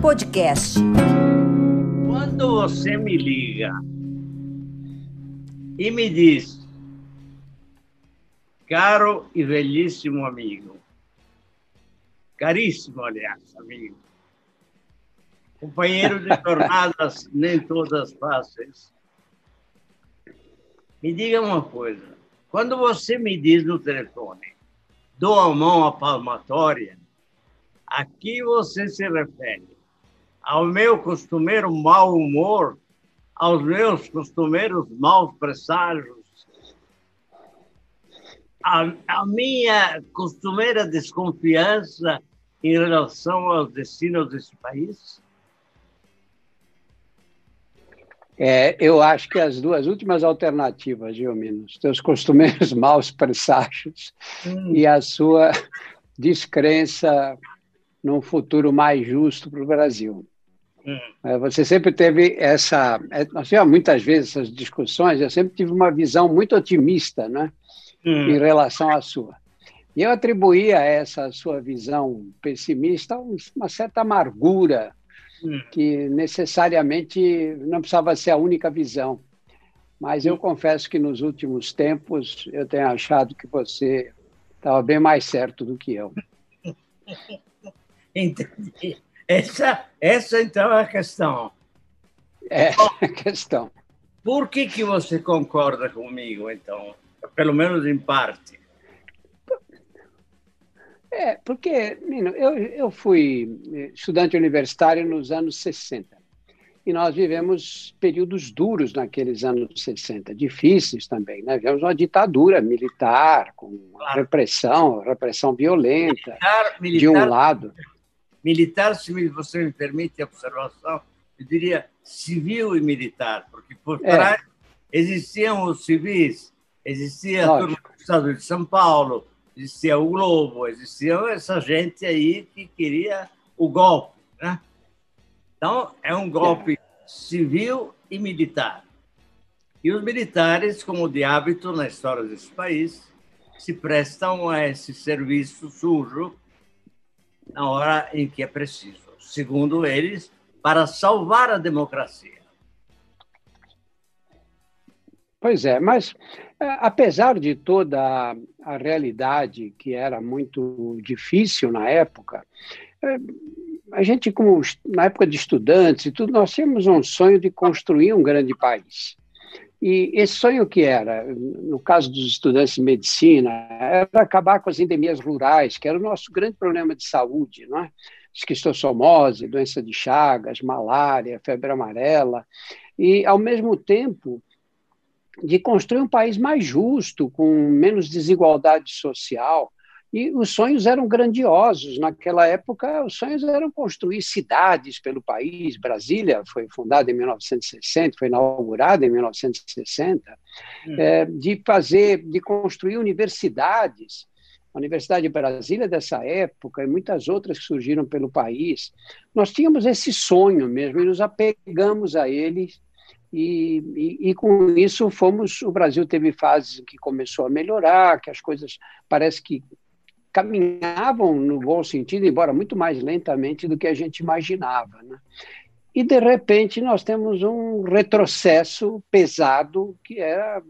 Podcast. Quando você me liga e me diz, caro e velhíssimo amigo, caríssimo, aliás, amigo, companheiro de jornadas nem todas fáceis, me diga uma coisa. Quando você me diz no telefone, dou a mão à palmatória, a que você se refere? Ao meu costumeiro mau humor? Aos meus costumeiros maus presságios? A, a minha costumeira desconfiança em relação aos destinos desse país? É, eu acho que as duas últimas alternativas, Gilmino, os teus costumeiros maus presságios hum. e a sua descrença num futuro mais justo para o Brasil. Hum. Você sempre teve essa. É, nós tivemos muitas vezes essas discussões, eu sempre tive uma visão muito otimista né, hum. em relação à sua. E eu atribuía a essa sua visão pessimista uma certa amargura Hum. que necessariamente não precisava ser a única visão. Mas eu hum. confesso que nos últimos tempos eu tenho achado que você estava bem mais certo do que eu. Entendi. Essa, essa então é a questão. É a questão. Por que, que você concorda comigo, então? Pelo menos em parte. É, porque, Nino, eu, eu fui estudante universitário nos anos 60 e nós vivemos períodos duros naqueles anos 60, difíceis também. Né? Vivemos uma ditadura militar, com claro. repressão, repressão violenta, militar, militar, de um lado. Militar, se você me permite a observação, eu diria civil e militar, porque por é. trás existiam os civis, existia do Estado de São Paulo, existia o Globo, existia essa gente aí que queria o golpe. Né? Então, é um golpe civil e militar. E os militares, como de hábito na história desse país, se prestam a esse serviço sujo na hora em que é preciso, segundo eles, para salvar a democracia. Pois é, mas é, apesar de toda a, realidade que era muito difícil na época, é, a gente, como na época de estudantes e tudo, nós tínhamos um sonho de construir um grande país. E esse sonho que era, no caso dos estudantes de medicina, era acabar com as endemias rurais, que era o nosso grande problema de saúde, não é? esquistossomose, doença de Chagas, malária, febre amarela, e, ao mesmo tempo, de construir um país mais justo, com menos desigualdade social. E os sonhos eram grandiosos. Naquela época, os sonhos eram construir cidades pelo país. Brasília foi fundada em 1960, foi inaugurada em 1960, hum. é, de fazer, de construir universidades. A Universidade de Brasília dessa época e muitas outras que surgiram pelo país. Nós tínhamos esse sonho mesmo e nos apegamos a ele e, e, e, com isso fomos. O Brasil teve fases que começou a melhorar, que as coisas parece que caminhavam no bom sentido, embora muito mais lentamente do que a gente imaginava. Né? E de repente nós temos um retrocesso pesado que era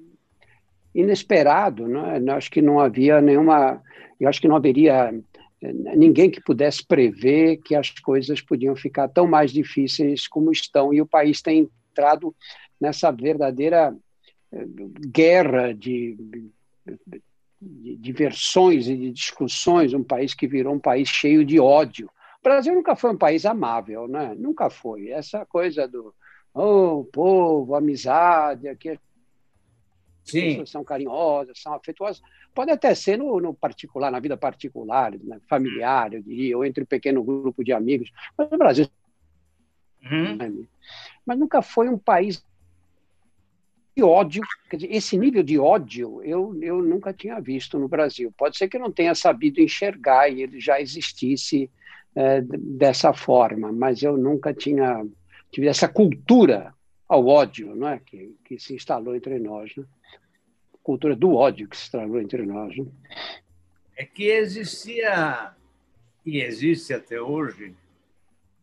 inesperado. Né? Eu acho que não havia nenhuma. Eu acho que não haveria eh, ninguém que pudesse prever que as coisas podiam ficar tão mais difíceis como estão e o país tem entrado nessa verdadeira eh, guerra de, de, de versões e de discussões, um país que virou um país cheio de ódio. O Brasil nunca foi um país amável, né? nunca foi. Essa coisa do oh, povo, amizade, aqui Sim. pessoas são carinhosas, são afetuosas. Pode até ser no, no particular, na vida particular, né? familiar, eu diria, ou entre um pequeno grupo de amigos. Mas no Brasil. Uhum. Mas nunca foi um país ódio. Dizer, esse nível de ódio eu, eu nunca tinha visto no Brasil. Pode ser que não tenha sabido enxergar e ele já existisse é, dessa forma, mas eu nunca tinha tive essa cultura ao ódio não é? que, que se instalou entre nós. Né? Cultura do ódio que se instalou entre nós. Né? É que existia, e existe até hoje,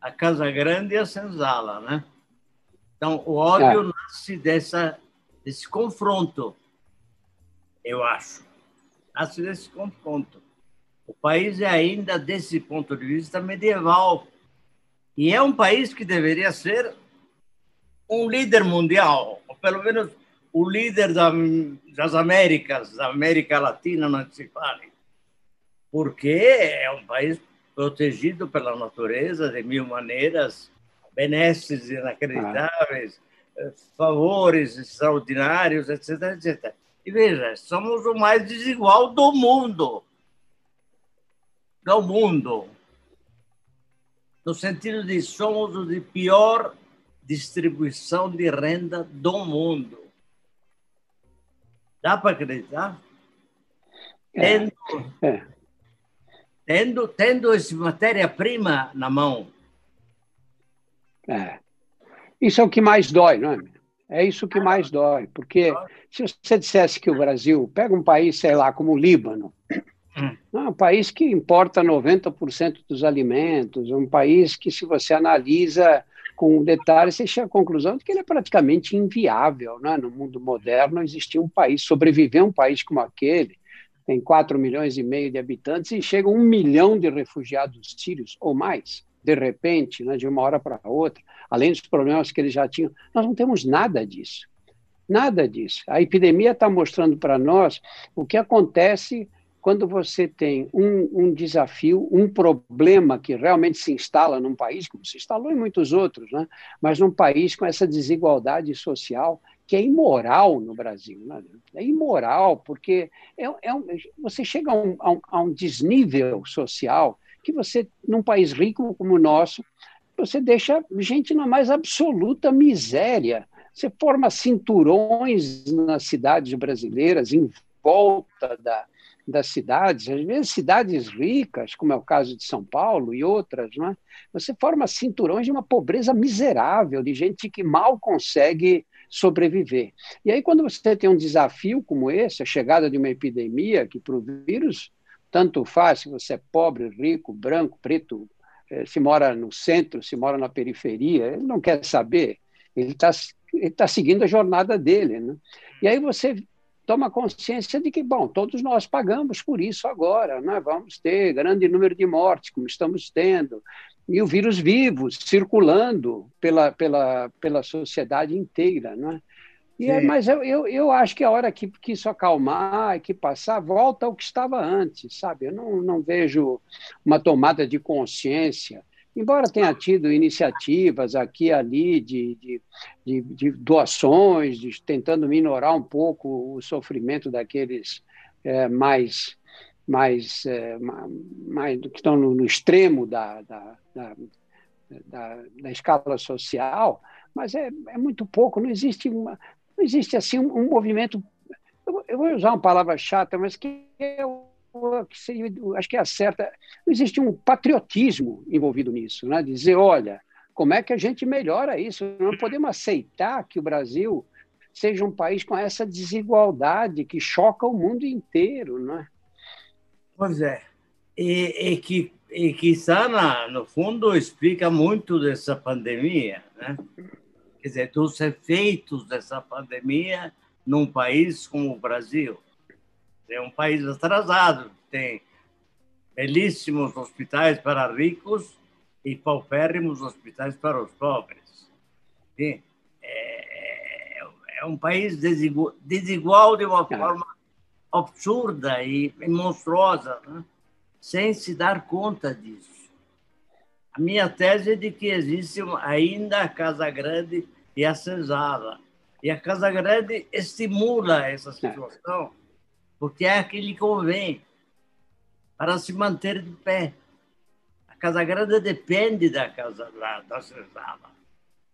a Casa Grande e a Senzala, né? Então, o ódio é. nasce dessa, desse confronto, eu acho. Nasce desse confronto. O país é ainda, desse ponto de vista, medieval. E é um país que deveria ser um líder mundial, ou pelo menos o líder da, das Américas, da América Latina, não se fale. Porque é um país protegido pela natureza de mil maneiras, benesses inacreditáveis, ah. Favores extraordinários, etc, etc. E veja, somos o mais desigual do mundo do mundo, no sentido de somos o de pior distribuição de renda do mundo. Dá para acreditar? É. Tendo, é. tendo, tendo essa matéria-prima na mão. É. Isso é o que mais dói, não é? É isso que mais dói, porque se você dissesse que o Brasil pega um país, sei lá, como o Líbano, é um país que importa 90% dos alimentos, um país que, se você analisa com detalhes, você chega à conclusão de que ele é praticamente inviável. Né? No mundo moderno, existia um país, sobreviver um país como aquele, tem 4 milhões e meio de habitantes e chega um milhão de refugiados sírios ou mais, de repente, né, de uma hora para outra, além dos problemas que eles já tinham. Nós não temos nada disso. Nada disso. A epidemia está mostrando para nós o que acontece quando você tem um, um, desafio, um problema que realmente se instala num país, como se instalou em muitos outros, né? mas num país com essa desigualdade social que é imoral no Brasil. Né? É imoral, porque é, é um, você chega a um, a, um, a um desnível social que você, num país rico como o nosso, você deixa gente na mais absoluta miséria. Você forma cinturões nas cidades brasileiras em volta da, das cidades, às vezes cidades ricas, como é o caso de São Paulo e outras, não é? você forma cinturões de uma pobreza miserável, de gente que mal consegue sobreviver. E aí, quando você tem um desafio como esse, a chegada de uma epidemia, que para o vírus tanto faz se você é pobre, rico, branco, preto, se mora no centro, se mora na periferia, ele não quer saber, ele está ele tá seguindo a jornada dele. Né? E aí você toma consciência de que, bom, todos nós pagamos por isso agora, né? vamos ter grande número de mortes, como estamos tendo, e o vírus vivo, circulando pela, pela, pela sociedade inteira. Né? E é, mas eu, eu, eu acho que a hora que, que isso acalmar, que passar, volta ao que estava antes, sabe? Eu não, não vejo uma tomada de consciência embora tenha tido iniciativas aqui e ali de, de, de, de doações, de, tentando minorar um pouco o sofrimento daqueles é, mais, mais, é, mais que estão no, no extremo da, da, da, da, da escala social, mas é, é muito pouco, não existe, uma, existe assim um, um movimento, eu, vou usar uma palavra chata, mas que é que seria, acho que é a certa. Existe um patriotismo envolvido nisso, né? Dizer, olha, como é que a gente melhora isso? Não podemos aceitar que o Brasil seja um país com essa desigualdade que choca o mundo inteiro, né? Pois é. E, e que e quizá na, no fundo explica muito dessa pandemia, né? Quer dizer, dos efeitos dessa pandemia num país como o Brasil é um país atrasado, tem belíssimos hospitais para ricos e paupérrimos hospitais para os pobres. É, é, um país desigual, desigual de uma é. forma absurda e monstruosa, né? sem se dar conta disso. A minha tese é de que existe ainda a Casa Grande e a Senzala. E a Casa Grande estimula essa é. situação porque é aquele que convém para se manter de pé. A Casa Grande depende da Casa da, da senzala.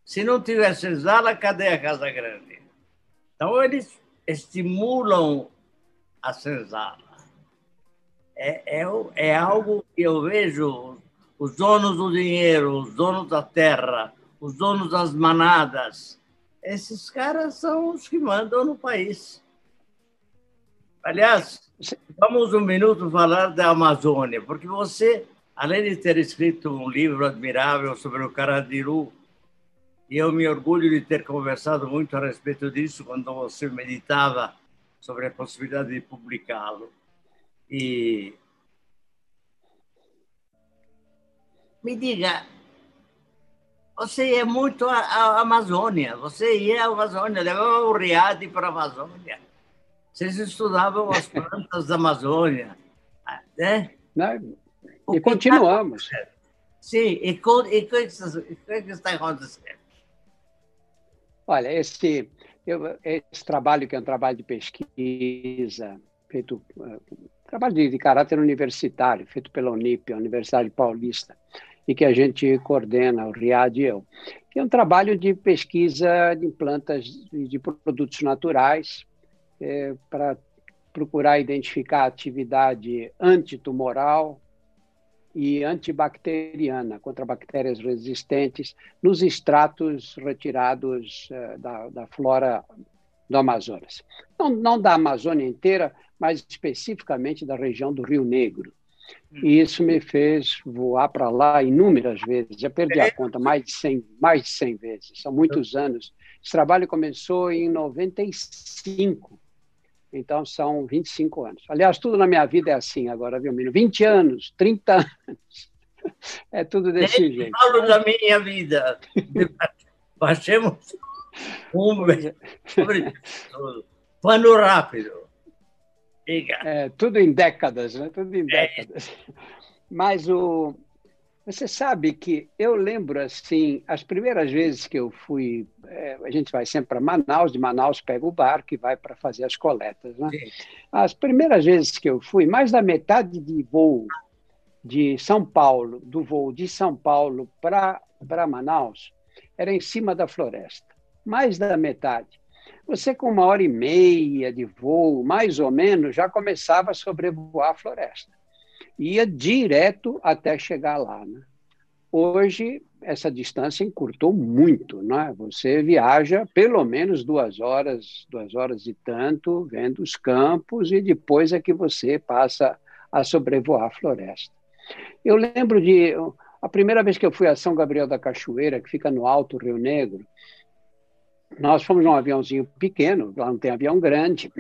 Se não tiver senzala, cadê a Casa Grande? Então, eles estimulam a senzala. É, é, é algo que eu vejo os donos do dinheiro, os donos da terra, os donos das manadas. Esses caras são os que mandam no país. Aliás, vamos um minuto falar da Amazônia, porque você além de ter escrito um livro admirável sobre o Carandiru, e eu me orgulho de ter conversado muito a respeito disso quando você meditava sobre a possibilidade de publicá-lo. E me diga, você ia muito à, Amazônia, você ia à Amazônia, levava o Riad para a Amazônia. Vocês estudavam as plantas da Amazônia, né? E continuamos. Sim, e, e o que está acontecendo? Olha, esse, eu, esse trabalho, que é um trabalho de pesquisa, feito, uh, trabalho de, de, caráter universitário, feito pela Unip, a Universidade Paulista, e que a gente coordena, o Riad e eu, que é um trabalho de pesquisa de plantas de produtos naturais é, para procurar identificar atividade antitumoral, e antibacteriana contra bactérias resistentes nos extratos retirados uh, da, da, flora do Amazonas. Não, não, da Amazônia inteira, mas especificamente da região do Rio Negro. E hum. isso me fez voar para lá inúmeras vezes. Já perdi a conta, mais de 100, mais de 100 vezes. São muitos anos. Esse trabalho começou em 95 então, são 25 anos. Aliás, tudo na minha vida é assim agora, viu, menino? 20 anos, 30 anos. É tudo desse Nem jeito. Falo da minha vida. Baixemos um sobre tudo. Pano rápido. É, tudo em décadas, né? Tudo em é. décadas. É. Mas o, você sabe que eu lembro, assim, as primeiras vezes que eu fui, é, a gente vai sempre para Manaus, de Manaus pega o barco e vai para fazer as coletas, né? As primeiras vezes que eu fui, mais da metade de voo de São Paulo, do voo de São Paulo para Manaus, era em cima da floresta. Mais da metade. Você, com uma hora e meia de voo, mais ou menos, já começava a sobrevoar a floresta ia direto até chegar lá. Né? Hoje, essa distância encurtou muito. Né? Você viaja pelo menos duas horas, duas horas e tanto, vendo os campos, e depois é que você passa a sobrevoar a floresta. Eu lembro de. A primeira vez que eu fui a São Gabriel da Cachoeira, que fica no Alto Rio Negro, nós fomos num aviãozinho pequeno, lá não tem avião grande,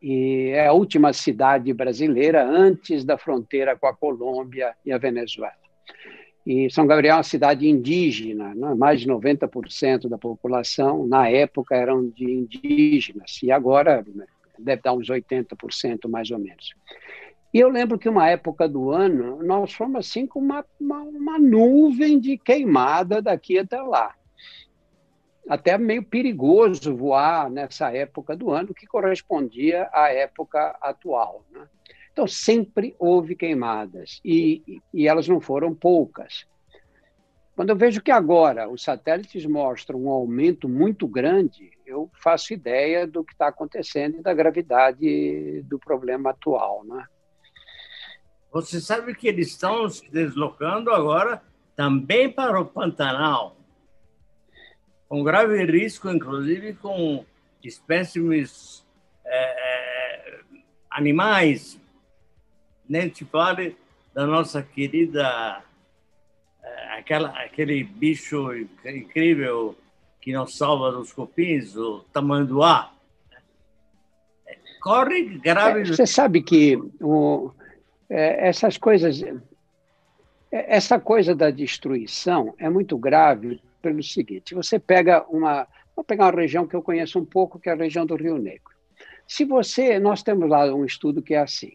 e é a última cidade brasileira antes da fronteira com a Colômbia e a Venezuela. E São Gabriel é uma cidade indígena, né? mais de 90% da população, na época, eram de indígenas, e agora né, deve dar uns 80% mais ou menos. E eu lembro que uma época do ano, nós fomos assim com uma, uma, uma nuvem de queimada daqui até lá até meio perigoso voar nessa época do ano, que correspondia à época atual. Né? Então, sempre houve queimadas, e, e elas não foram poucas. Quando eu vejo que agora os satélites mostram um aumento muito grande, eu faço ideia do que está acontecendo e da gravidade do problema atual. Né? Você sabe que eles estão se deslocando agora também para o Pantanal com grave risco, inclusive com espécimes é, animais. Nem se fale da nossa querida, é, aquela, aquele bicho incrível que nos salva dos cupins, o tamanduá. Corre grave. É, você sabe que o, é, essas coisas, é, essa coisa da destruição é muito grave pelo seguinte: você pega uma. Vou pegar uma região que eu conheço um pouco, que é a região do Rio Negro. Se você. Nós temos lá um estudo que é assim: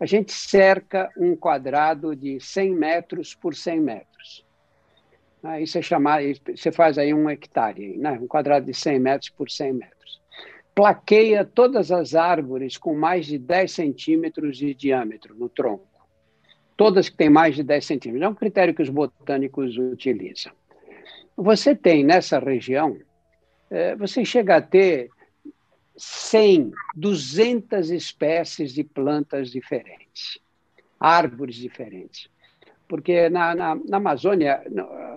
a gente cerca um quadrado de 100 metros por 100 metros. Aí você, chama, você faz aí um hectare, né? um quadrado de 100 metros por 100 metros. Plaqueia todas as árvores com mais de 10 centímetros de diâmetro no tronco. Todas que têm mais de 10 centímetros. É um critério que os botânicos utilizam. Você tem nessa região, é, você chega a ter 100, 200 espécies de plantas diferentes, árvores diferentes. Porque na, na, na, Amazônia,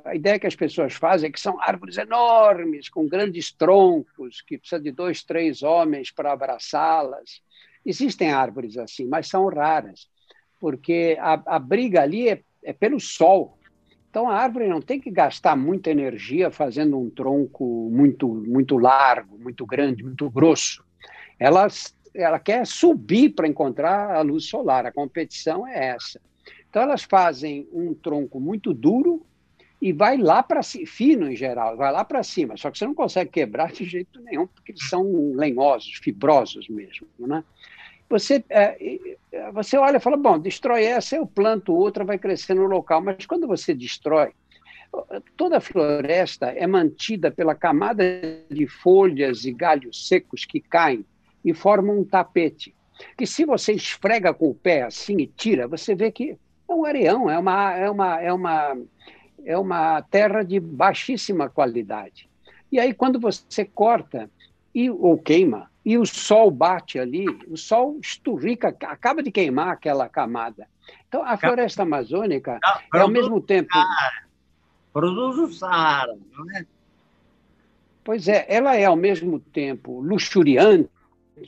a ideia que as pessoas fazem é que são árvores enormes, com grandes troncos, que precisa de dois, três homens para abraçá-las. Existem árvores assim, mas são raras, porque a, a briga ali é é pelo sol. Então a árvore não tem que gastar muita energia fazendo um tronco muito muito largo, muito grande, muito grosso. Ela ela quer subir para encontrar a luz solar. A competição é essa. Então elas fazem um tronco muito duro e vai lá para cima, fino em geral, vai lá para cima. Só que você não consegue quebrar de jeito nenhum, porque eles são lenhosos, fibrosos mesmo, né? Você, é, você olha e fala, bom, destrói essa, eu planto outra, vai crescer no local. Mas quando você destrói, toda a floresta é mantida pela camada de folhas e galhos secos que caem e formam um tapete. Que se você esfrega com o pé assim e tira, você vê que é um areão, é uma, é uma, é uma, é uma terra de baixíssima qualidade. E aí, quando você corta e, ou queima, e o sol bate ali, o sol esturrica, acaba de queimar aquela camada. Então, a floresta amazônica é ao mesmo tempo. Produz o Saara, não é? Pois é, ela é ao mesmo tempo luxuriante,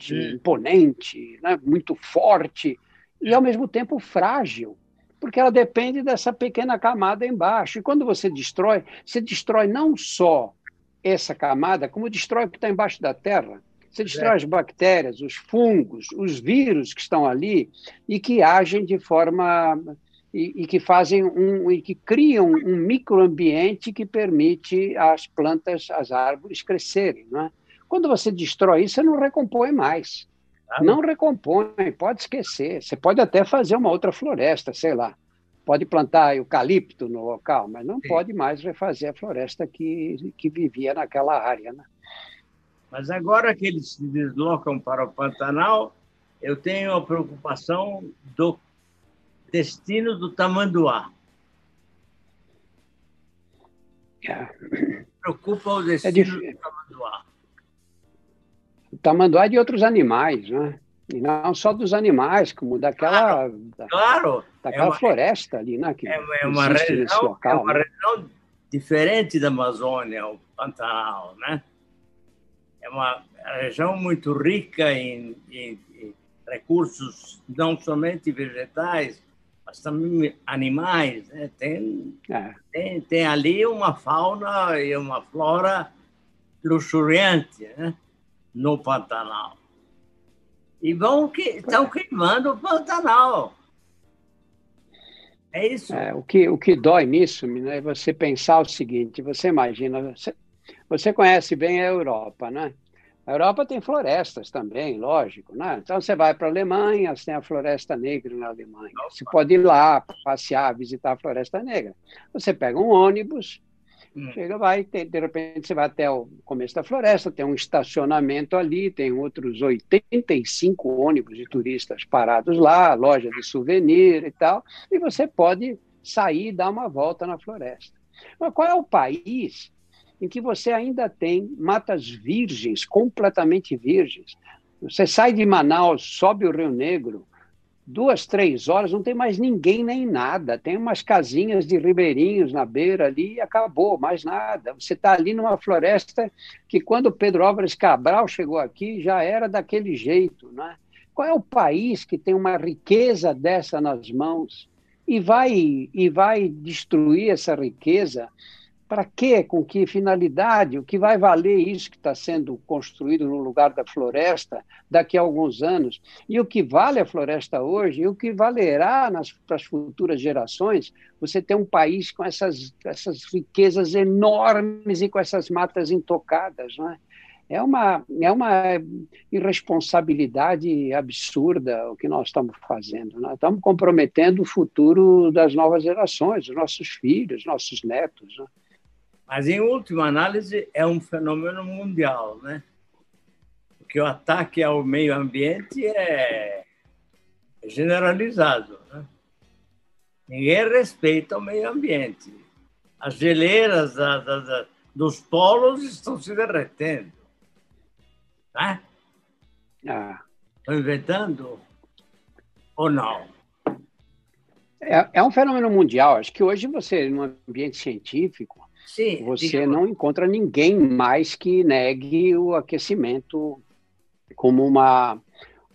Sim. imponente, né? muito forte, e ao mesmo tempo frágil, porque ela depende dessa pequena camada embaixo. E quando você destrói, você destrói não só essa camada, como destrói o que está embaixo da terra. Você destrói é. as bactérias, os fungos, os vírus que estão ali e que agem de forma e, e, que fazem um e que criam um microambiente que permite às plantas, às árvores crescerem, não é? Quando você destrói isso, você não recompõe mais. Ah, não recompõe, pode esquecer. Você pode até fazer uma outra floresta, sei lá. Pode plantar eucalipto no local, mas não Sim. pode mais refazer a floresta que, que vivia naquela área. Né? Mas agora que eles se deslocam para o Pantanal, eu tenho a preocupação do destino do tamanduá. É. Preocupa o é destino é do tamanduá. O tamanduá é de outros animais, né? E não só dos animais, como daquela, claro, claro. Daquela é uma, floresta ali, né? Que é, é uma, região, local, é uma né? região diferente da Amazônia, o Pantanal, né? é uma região muito rica em, em, em recursos não somente vegetais, mas também animais. Né? Tem, é. tem, tem ali uma fauna e uma flora luxuriante né? no Pantanal. E vão que estão queimando o Pantanal. É isso. É, o, que, o que dói nisso é você pensar o seguinte: você imagina, você, você conhece bem a Europa, né? A Europa tem florestas também, lógico, né? Então você vai para a Alemanha, você tem a Floresta Negra na Alemanha. Você pode ir lá passear, visitar a Floresta Negra. Você pega um ônibus, hum. chega, vai, de repente você vai até o começo da floresta, tem um estacionamento ali, tem outros 85 ônibus de turistas parados lá, loja de souvenir e tal, e você pode sair e dar uma volta na floresta. Mas qual é o país em que você ainda tem matas virgens, completamente virgens. Você sai de Manaus, sobe o Rio Negro, duas, três horas, não tem mais ninguém nem nada. Tem umas casinhas de ribeirinhos na beira ali e acabou, mais nada. Você está ali numa floresta que, quando Pedro Álvares Cabral chegou aqui, já era daquele jeito. Né? Qual é o país que tem uma riqueza dessa nas mãos e vai, e vai destruir essa riqueza para quê? Com que finalidade? O que vai valer isso que está sendo construído no lugar da floresta daqui a alguns anos? E o que vale a floresta hoje? E o que valerá para as futuras gerações? Você ter um país com essas, essas riquezas enormes e com essas matas intocadas, não é? É uma, é uma irresponsabilidade absurda o que nós estamos fazendo. Nós estamos comprometendo o futuro das novas gerações, dos nossos filhos, nossos netos. Né? Mas, em última análise, é um fenômeno mundial, né? Porque o ataque ao meio ambiente é generalizado. Né? Ninguém respeita o meio ambiente. As geleiras da, da, da, dos polos estão se derretendo. Né? Ah. Estou inventando ou não? É, é um fenômeno mundial. Acho que hoje você, no ambiente científico, Sim, você não encontra ninguém mais que negue o aquecimento como uma,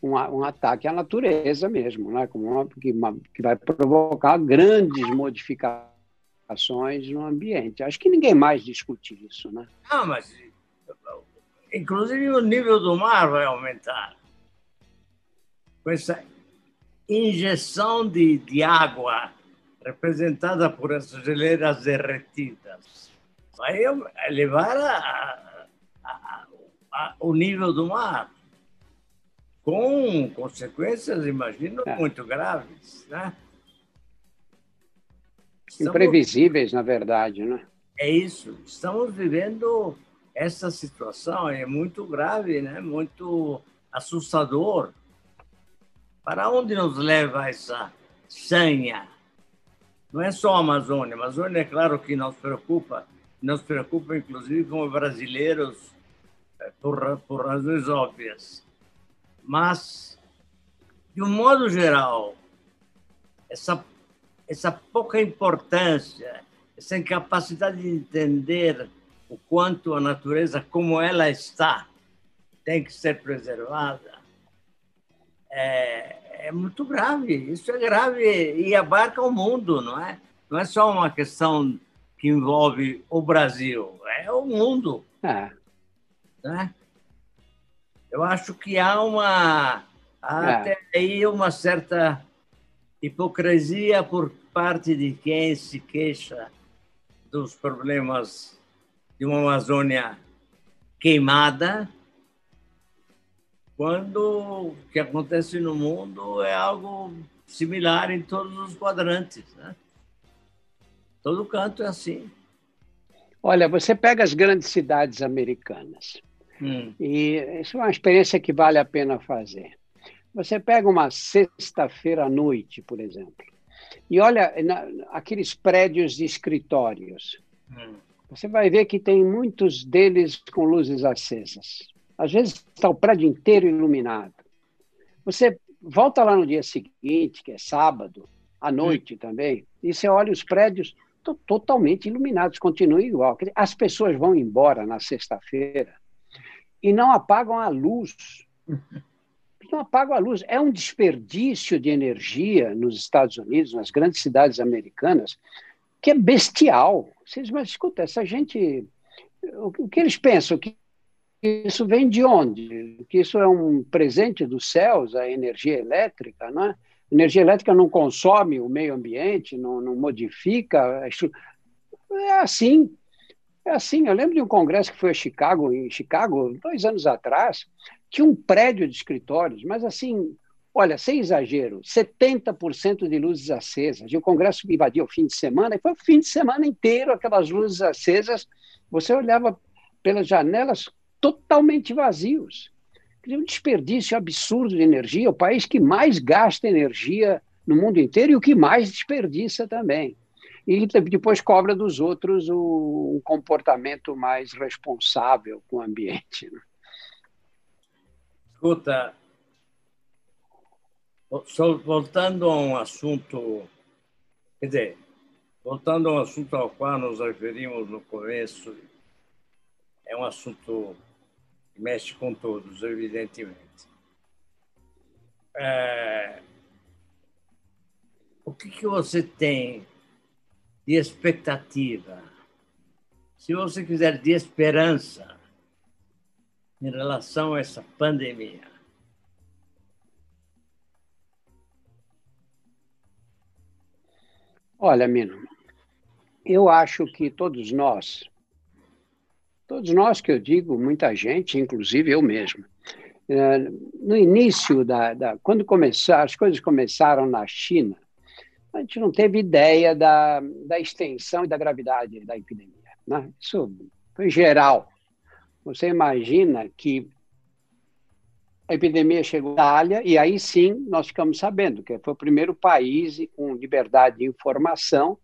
um, um ataque à natureza mesmo, né? Como uma, que, uma, que vai provocar grandes modificações no ambiente. Acho que ninguém mais discute isso, né? Não, mas inclusive o nível do mar vai aumentar. Com essa injeção de, de água representada por essas geleiras derretidas, vai elevar a, a, a, o nível do mar, com consequências, imagino, é. muito graves. Né? Estamos... Imprevisíveis, na verdade, né? É isso. Estamos vivendo essa situação, é muito grave, né? muito assustador. Para onde nos leva essa sanha? Não é só a Amazônia. A Amazônia, é claro que nos preocupa, nos preocupa inclusive como brasileiros, eh, por, por razões óbvias. Mas, de um modo geral, essa, essa pouca importância, essa incapacidade de entender o quanto a natureza, como ela está, tem que ser preservada, é, é muito grave. Isso é grave e abarca o mundo, não é? Não é só uma questão que envolve o Brasil, é o mundo. É. Né? Eu acho que há uma há é. até aí uma certa hipocrisia por parte de quem se queixa dos problemas de uma Amazônia queimada, quando o que acontece no mundo é algo similar em todos os quadrantes. Né? Todo canto é assim. Olha, você pega as grandes cidades americanas, hum. e isso é uma experiência que vale a pena fazer. Você pega uma sexta-feira à noite, por exemplo, e olha na, aqueles prédios de escritórios. Hum. Você vai ver que tem muitos deles com luzes acesas. Às vezes está o prédio inteiro iluminado. Você volta lá no dia seguinte, que é sábado, à noite hum. também, e você olha os prédios totalmente iluminados, continuam igual. As pessoas vão embora na sexta-feira e não apagam a luz. Não apagam a luz. É um desperdício de energia nos Estados Unidos, nas grandes cidades americanas, que é bestial. Vocês, mas escuta, essa gente. O que eles pensam? Que isso vem de onde? Que isso é um presente dos céus, a energia elétrica, não é? energia elétrica não consome o meio ambiente, não, não modifica. É assim. É assim. Eu lembro de um congresso que foi a Chicago, em Chicago, dois anos atrás, tinha um prédio de escritórios, mas assim, olha, sem exagero, 70% de luzes acesas. E o congresso invadiu o fim de semana, e foi o fim de semana inteiro aquelas luzes acesas. Você olhava pelas janelas totalmente vazios um desperdício absurdo de energia, o país que mais gasta energia no mundo inteiro e o que mais desperdiça também. E depois cobra dos outros o, um comportamento mais responsável com o ambiente. Né? Escuta, voltando a um assunto, quer dizer, voltando a um assunto ao qual nos referimos no começo, é um assunto mexe com todos, evidentemente. É... O que, que você tem de expectativa? Se você quiser, de esperança em relação a essa pandemia? Olha, Mino, eu acho que todos nós Todos nós que eu digo, muita gente, inclusive eu mesmo. É, no início da, da quando começar, as coisas começaram na China, a gente não teve ideia da, da extensão e da gravidade da epidemia. Né? Isso foi geral. Você imagina que a epidemia chegou à Itália e aí sim nós ficamos sabendo que foi o primeiro país com liberdade de informação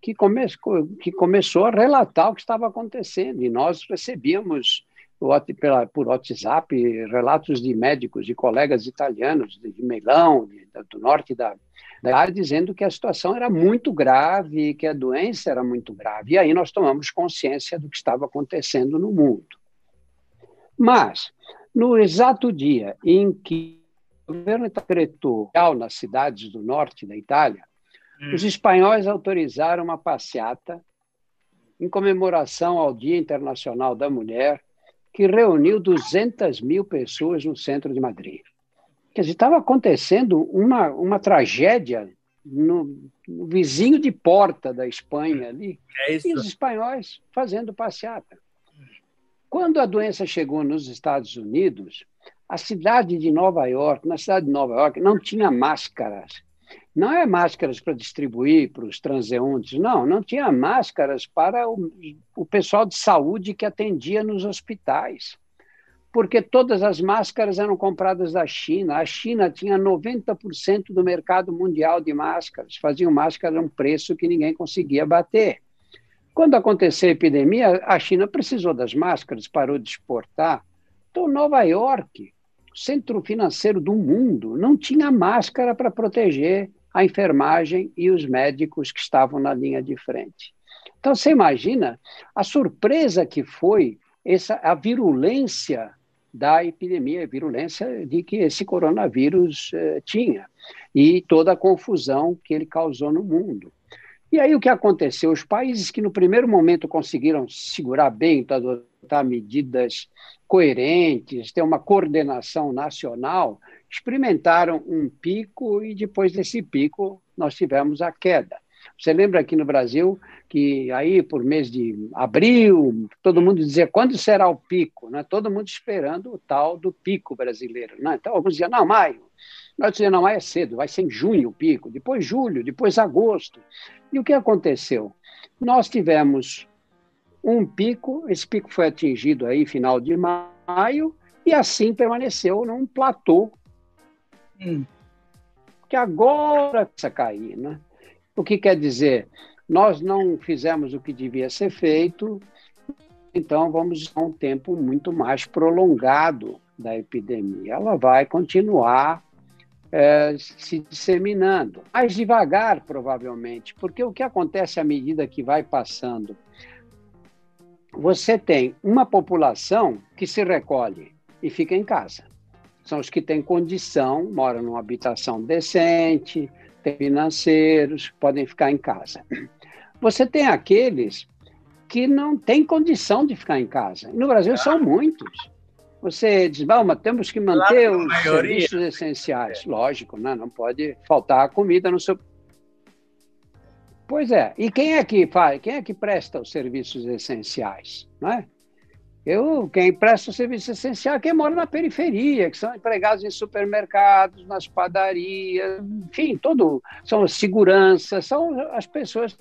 que, come, que começou a relatar o que estava acontecendo. E nós recebíamos por WhatsApp relatos de médicos, de colegas italianos de Milão, do norte da, da área, dizendo que a situação era muito grave, que a doença era muito grave. E aí nós tomamos consciência do que estava acontecendo no mundo. Mas, no exato dia em que governo decretou nas cidades do norte da Itália, hum. os espanhóis autorizaram uma passeata em comemoração ao Dia Internacional da Mulher, que reuniu 200 mil pessoas no centro de Madrid. Quer dizer, estava acontecendo uma, uma tragédia no, no, vizinho de porta da Espanha ali, é e os espanhóis fazendo passeata. Quando a doença chegou nos Estados Unidos, a cidade de Nova York, na cidade de Nova York, não tinha máscaras. Não é máscaras para distribuir para os transeuntes, não, não tinha máscaras para o, o pessoal de saúde que atendia nos hospitais porque todas as máscaras eram compradas da China. A China tinha 90% do mercado mundial de máscaras, faziam máscaras a um preço que ninguém conseguia bater. Quando aconteceu a epidemia, a China precisou das máscaras, parou de exportar. Então, Nova York, centro financeiro do mundo, não tinha máscara para proteger a enfermagem e os médicos que estavam na linha de frente. Então, você imagina a surpresa que foi essa, a virulência da epidemia, a virulência de que esse coronavírus eh, tinha e toda a confusão que ele causou no mundo. E aí o que aconteceu? Os países que no primeiro momento conseguiram segurar bem, adotar medidas coerentes, ter uma coordenação nacional, experimentaram um pico e depois desse pico nós tivemos a queda. Você lembra aqui no Brasil que aí por mês de abril, todo mundo dizia quando será o pico, né? todo mundo esperando o tal do pico brasileiro. Né? Então alguns diziam, não, maio. Nós diziam, não, maio é cedo, vai ser em junho o pico, depois julho, depois agosto. E o que aconteceu? Nós tivemos um pico, esse pico foi atingido aí final de maio, e assim permaneceu num platô, hum. que agora começa a cair. Né? O que quer dizer? Nós não fizemos o que devia ser feito, então vamos a um tempo muito mais prolongado da epidemia. Ela vai continuar é, se disseminando, mais devagar, provavelmente, porque o que acontece à medida que vai passando você tem uma população que se recolhe e fica em casa. São os que têm condição, moram numa habitação decente, têm financeiros, podem ficar em casa. Você tem aqueles que não têm condição de ficar em casa. E no Brasil são muitos. Você diz, Balma, temos que manter os maioria. serviços essenciais. Lógico, né? não pode faltar comida no seu Pois é. E quem é que faz? Quem é que presta os serviços essenciais? Não é? Eu, quem presta o serviço essencial é quem mora na periferia, que são empregados em supermercados, nas padarias, enfim, todo, são segurança, são as pessoas.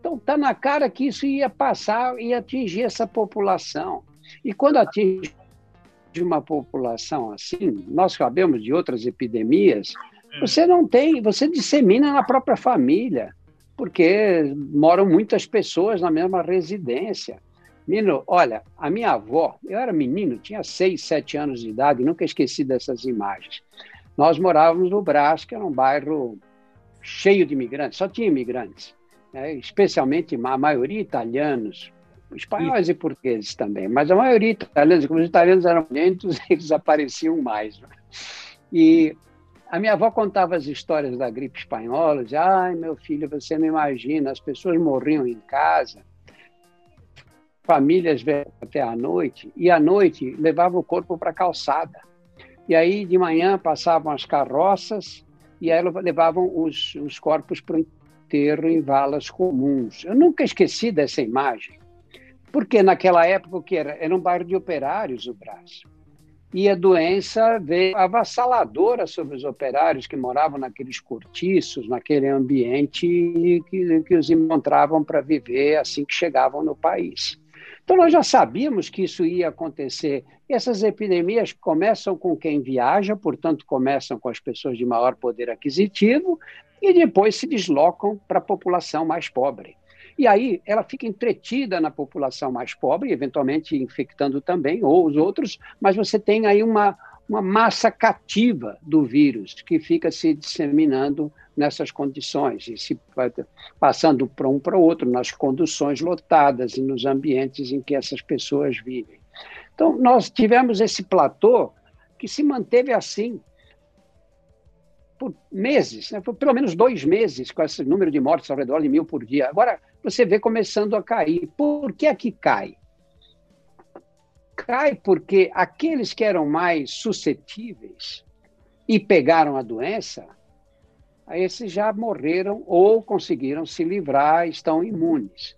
Então, está na cara que isso ia passar e atingir essa população. E quando atinge uma população assim, nós sabemos de outras epidemias, hum. você não tem, você dissemina na própria família porque moram muitas pessoas na mesma residência. Menino, olha, a minha avó, eu era menino, tinha seis, sete anos de idade, nunca esqueci dessas imagens. Nós morávamos no Brás, que era um bairro cheio de imigrantes, só tinha imigrantes, né? especialmente a maioria italianos, espanhóis e portugueses também, mas a maioria italianos, como os italianos eram lentos, eles apareciam mais. Né? E a minha avó contava as histórias da gripe espanhola, dizia, ai, meu filho, você não imagina, as pessoas morriam em casa, famílias até a noite, e à noite levavam o corpo para a calçada. E aí, de manhã, passavam as carroças e aí levavam os, os corpos para o enterro em valas comuns. Eu nunca esqueci dessa imagem, porque naquela época que era, era um bairro de operários o Brás e a doença veio avassaladora sobre os operários que moravam naqueles cortiços, naquele ambiente que, que os encontravam para viver assim que chegavam no país. Então, nós já sabíamos que isso ia acontecer. E essas epidemias começam com quem viaja, portanto, começam com as pessoas de maior poder aquisitivo, e depois se deslocam para a população mais pobre. E aí ela fica entretida na população mais pobre, eventualmente infectando também, ou os outros, mas você tem aí uma, uma massa cativa do vírus que fica se disseminando nessas condições e se passando para um para outro nas conduções lotadas e nos ambientes em que essas pessoas vivem. Então, nós tivemos esse platô que se manteve assim por meses, né? por pelo menos dois meses, com esse número de mortes ao redor de mil por dia. Agora, você vê começando a cair. Por que é que cai? Cai porque aqueles que eram mais suscetíveis e pegaram a doença, esses já morreram ou conseguiram se livrar, estão imunes.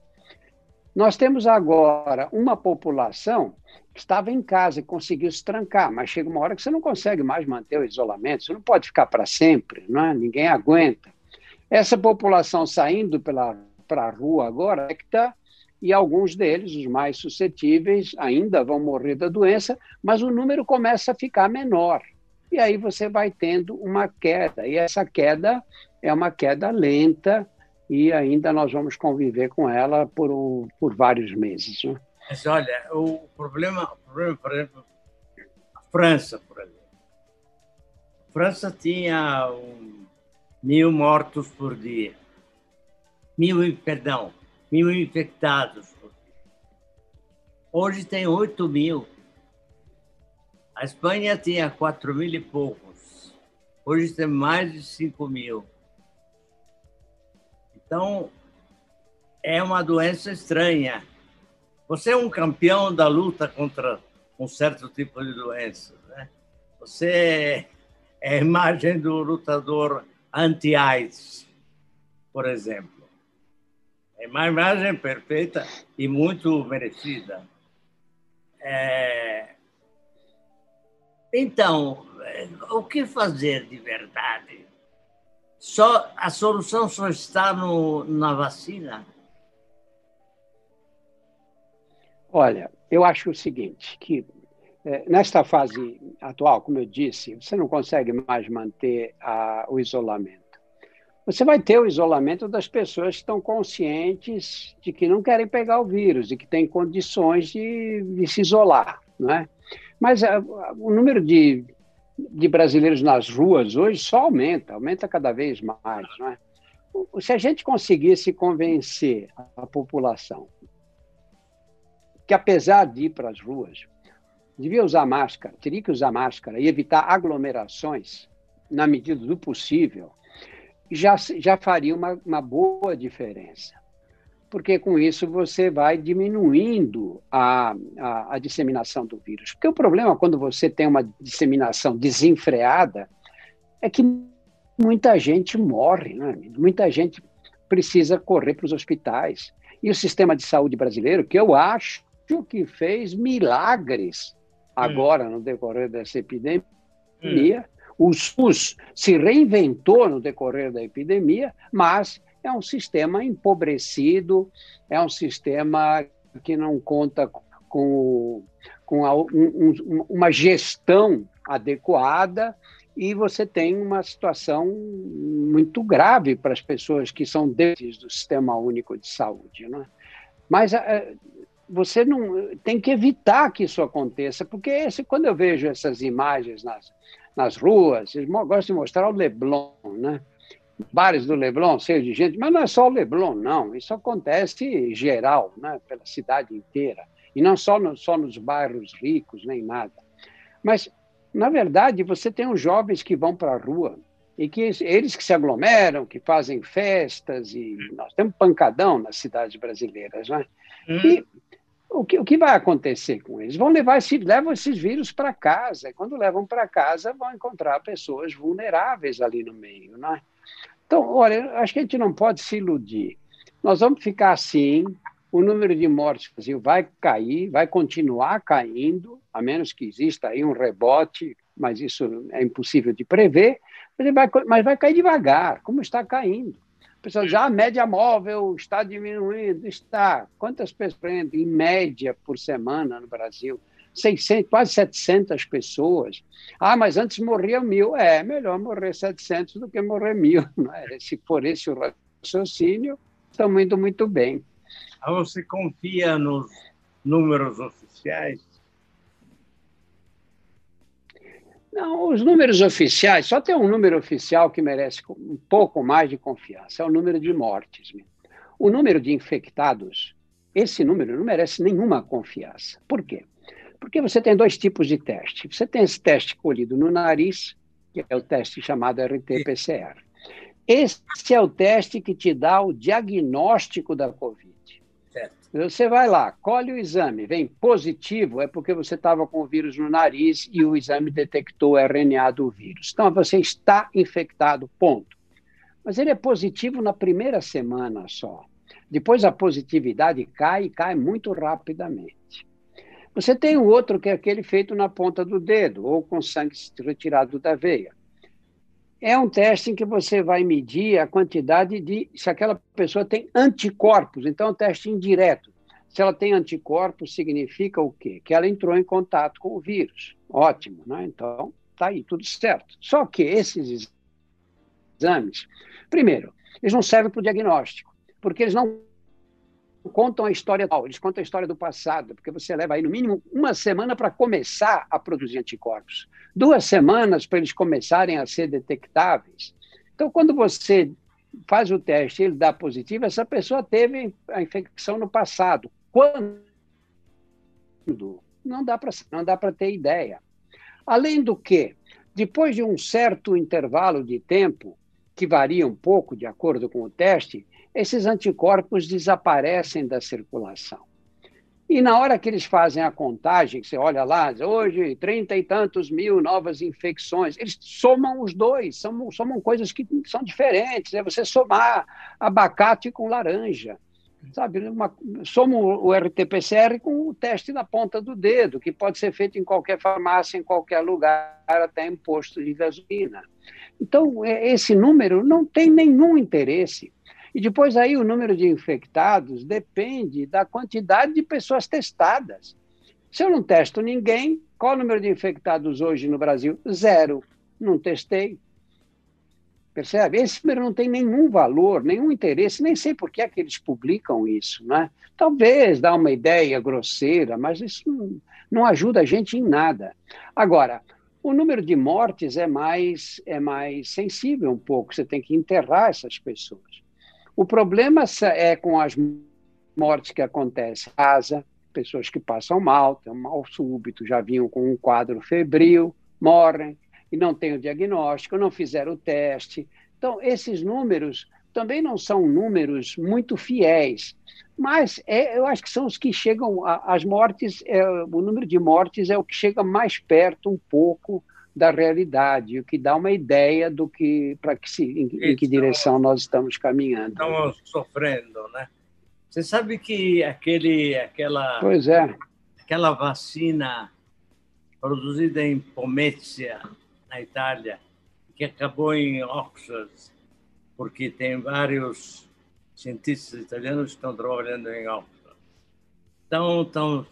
Nós temos agora uma população que estava em casa e conseguiu se trancar, mas chega uma hora que você não consegue mais manter o isolamento, você não pode ficar para sempre, não é? ninguém aguenta. Essa população saindo para a rua agora é que está e alguns deles, os mais suscetíveis, ainda vão morrer da doença, mas o número começa a ficar menor e aí você vai tendo uma queda. E essa queda é uma queda lenta e ainda nós vamos conviver com ela por, por vários meses. Né? Mas olha, o problema, o problema, por exemplo, a França, por exemplo. A França tinha um, mil mortos por dia. Mil, perdão, mil infectados. Hoje tem oito mil. A Espanha tinha 4 mil e poucos. Hoje tem mais de 5 mil. Então, é uma doença estranha. Você é um campeão da luta contra um certo tipo de doença. Né? Você é a imagem do lutador anti-AIDS, por exemplo. É uma imagem perfeita e muito merecida. É, então, eh, o que fazer de verdade? Só a solução só está no, na vacina? Olha, eu acho o seguinte, que é, nesta fase atual, como eu disse, você não consegue mais manter a, o isolamento. Você vai ter o isolamento das pessoas que estão conscientes de que não querem pegar o vírus e que têm condições de, de se isolar, não é? Mas a, a, o número de, de brasileiros nas ruas hoje só aumenta, aumenta cada vez mais. Não é? Se a gente conseguisse convencer a população que, apesar de ir para as ruas, devia usar máscara, teria que usar máscara e evitar aglomerações na medida do possível, já, já faria uma, uma boa diferença porque com isso você vai diminuindo a, a, a, disseminação do vírus. Porque o problema quando você tem uma disseminação desenfreada é que muita gente morre, né? muita gente precisa correr para os hospitais. E o sistema de saúde brasileiro, que eu acho que fez milagres agora hum. no decorrer dessa epidemia, hum. O SUS se reinventou no decorrer da epidemia, mas é um sistema empobrecido, é um sistema que não conta com, com a, um, uma gestão adequada e você tem uma situação muito grave para as pessoas que são dentro do Sistema Único de Saúde. Né? Mas é, você não tem que evitar que isso aconteça, porque esse, quando eu vejo essas imagens nas, nas ruas, eu gosto de mostrar o Leblon, né? bares do Leblon cheios de gente, mas não é só o Leblon, não. Isso acontece geral, né, pela cidade inteira. E não só, no, só nos bairros ricos, nem nada. Mas, na verdade, você tem os jovens que vão para a rua e que eles que se aglomeram, que fazem festas, e nós temos pancadão nas cidades brasileiras. Né? Hum. E o que, o que vai acontecer com eles? Vão levar esse, levam esses vírus para casa. E quando levam para casa, vão encontrar pessoas vulneráveis ali no meio. Né? Então, olha, acho que a gente não pode se iludir. Nós vamos ficar assim, o número de mortes no Brasil vai cair, vai continuar caindo, a menos que exista aí um rebote, mas isso é impossível de prever, mas vai, mas vai cair devagar, como está caindo. Pessoal já a média móvel está diminuindo, está. Quantas pessoas em média por semana no Brasil? 600, quase 700 pessoas. Ah, mas antes morria mil. É, melhor morrer 700 do que morrer mil. É? Se for esse o raciocínio, estamos indo muito bem. Ah, você confia nos números oficiais? Não, os números oficiais, só tem um número oficial que merece um pouco mais de confiança, é o número de mortes. O número de infectados, esse número não merece nenhuma confiança. Por quê? Porque você tem dois tipos de teste. Você tem esse teste colhido no nariz, que é o teste chamado RT-PCR. Esse é o teste que te dá o diagnóstico da Covid. Certo. Você vai lá, colhe o exame, vem positivo, é porque você estava com o vírus no nariz e o exame detectou o RNA do vírus. Então, você está infectado, ponto. Mas ele é positivo na primeira semana só. Depois a positividade cai e cai muito rapidamente. Você tem o outro, que é aquele feito na ponta do dedo, ou com sangue retirado da veia. É um teste em que você vai medir a quantidade de. se aquela pessoa tem anticorpos. Então, é um teste indireto. Se ela tem anticorpos, significa o quê? Que ela entrou em contato com o vírus. Ótimo, né? Então, tá aí, tudo certo. Só que esses exames, primeiro, eles não servem para o diagnóstico, porque eles não contam a história atual, eles contam a história do passado, porque você leva aí no mínimo uma semana para começar a produzir anticorpos, duas semanas para eles começarem a ser detectáveis. Então, quando você faz o teste e ele dá positivo, essa pessoa teve a infecção no passado. Quando? Não dá para não dá para ter ideia. Além do que, depois de um certo intervalo de tempo, que varia um pouco de acordo com o teste, esses anticorpos desaparecem da circulação. E na hora que eles fazem a contagem, você olha lá, hoje, trinta e tantos mil novas infecções, eles somam os dois, somam, somam coisas que são diferentes. É você somar abacate com laranja, sabe? Uma, somam o RT-PCR com o teste na ponta do dedo, que pode ser feito em qualquer farmácia, em qualquer lugar, até em posto de gasolina. Então, é, esse número não tem nenhum interesse e depois aí o número de infectados depende da quantidade de pessoas testadas. Se eu não testo ninguém, qual o número de infectados hoje no Brasil? Zero. Não testei. Percebe? Esse número não tem nenhum valor, nenhum interesse, nem sei por que é que eles publicam isso. Né? Talvez dá uma ideia grosseira, mas isso não, não ajuda a gente em nada. Agora, o número de mortes é mais, é mais sensível um pouco, você tem que enterrar essas pessoas. O problema é com as mortes que acontecem em casa, pessoas que passam mal, têm um mal súbito, já vinham com um quadro febril, morrem e não têm o diagnóstico, não fizeram o teste. Então, esses números também não são números muito fiéis, mas é, eu acho que são os que chegam, as mortes, é, o número de mortes é o que chega mais perto um pouco da realidade, o que dá uma ideia do que para que se, em, em, que direção nós estamos caminhando. Estamos sofrendo, né? Você sabe que aquele, aquela, pois é, aquela vacina produzida em Pomezia, na Itália, que acabou em Oxford, porque tem vários cientistas italianos que estão trabalhando em Oxford. Então, então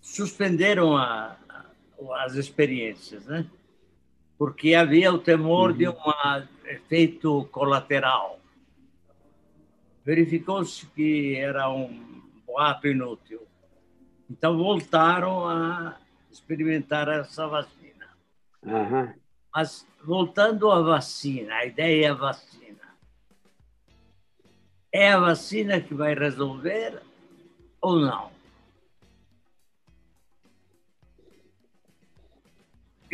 suspenderam a, as experiências, né? Porque havia o temor uhum. de um efeito colateral. Verificou-se que era um boato inútil. Então voltaram a experimentar essa vacina. Uhum. Mas voltando à vacina, a ideia é a vacina. É a vacina que vai resolver ou não?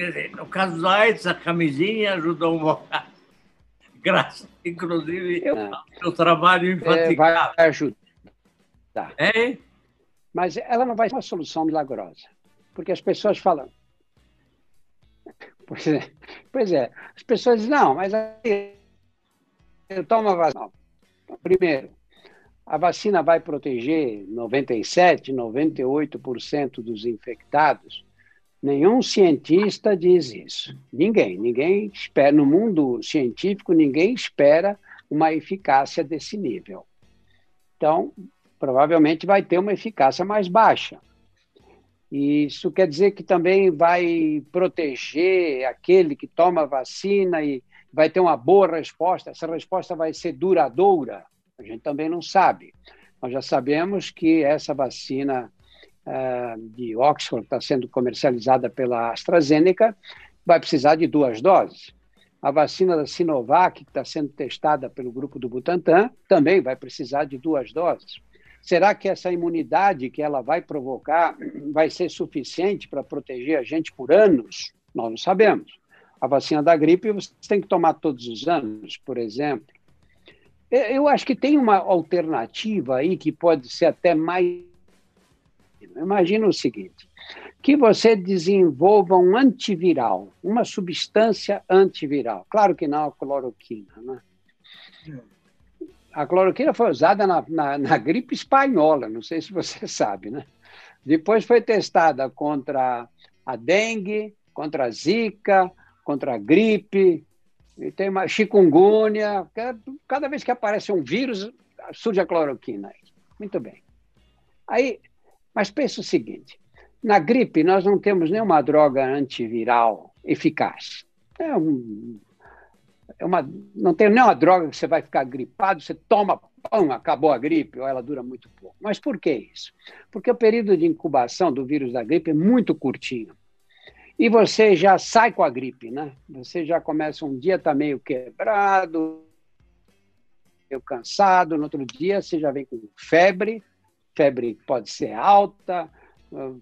Dizer, no caso AIDS, a camisinha ajudou um bocado. Graças, inclusive, Eu, ao seu trabalho infatigável. É, vai ajudar. É? Mas ela não vai ser uma solução milagrosa. Porque as pessoas falam. Pois é, pois é. as pessoas dizem, não, mas eu tomo a vacina. Primeiro, a vacina vai proteger 97, 98% dos infectados Nenhum cientista diz isso. Ninguém. Ninguém espera. No mundo científico, ninguém espera uma eficácia desse nível. Então, provavelmente vai ter uma eficácia mais baixa. Isso quer dizer que também vai proteger aquele que toma vacina e vai ter uma boa resposta. Essa resposta vai ser duradoura? A gente também não sabe. Nós já sabemos que essa vacina eh, de Oxford está sendo comercializada pela AstraZeneca, vai precisar de duas doses. A vacina da Sinovac, que está sendo testada pelo grupo do Butantan, também vai precisar de duas doses. Será que essa imunidade que ela vai provocar vai ser suficiente para proteger a gente por anos? Nós não sabemos. a vacina da gripe você tem que tomar todos os anos, por exemplo. Eu acho que tem uma alternativa aí que pode ser até mais. Imagina o seguinte: que você desenvolva um antiviral, uma substância antiviral. Claro que não a cloroquina, né? A cloroquina foi usada na, na, na gripe espanhola, não sei se você sabe, né? Depois foi testada contra a dengue, contra a zika, contra a gripe, e tem uma chikungunya. Cada vez que aparece um vírus, surge a cloroquina. Muito bem. Aí, mas pensa o seguinte: na gripe, nós não temos nenhuma droga antiviral eficaz. É um, é uma, não tem nenhuma droga que você vai ficar gripado, você toma, pum, acabou a gripe, ou ela dura muito pouco. Mas por que isso? Porque o período de incubação do vírus da gripe é muito curtinho. E você já sai com a gripe, né? Você já começa um dia, está meio quebrado, meio cansado, no outro dia você já vem com febre, febre pode ser alta,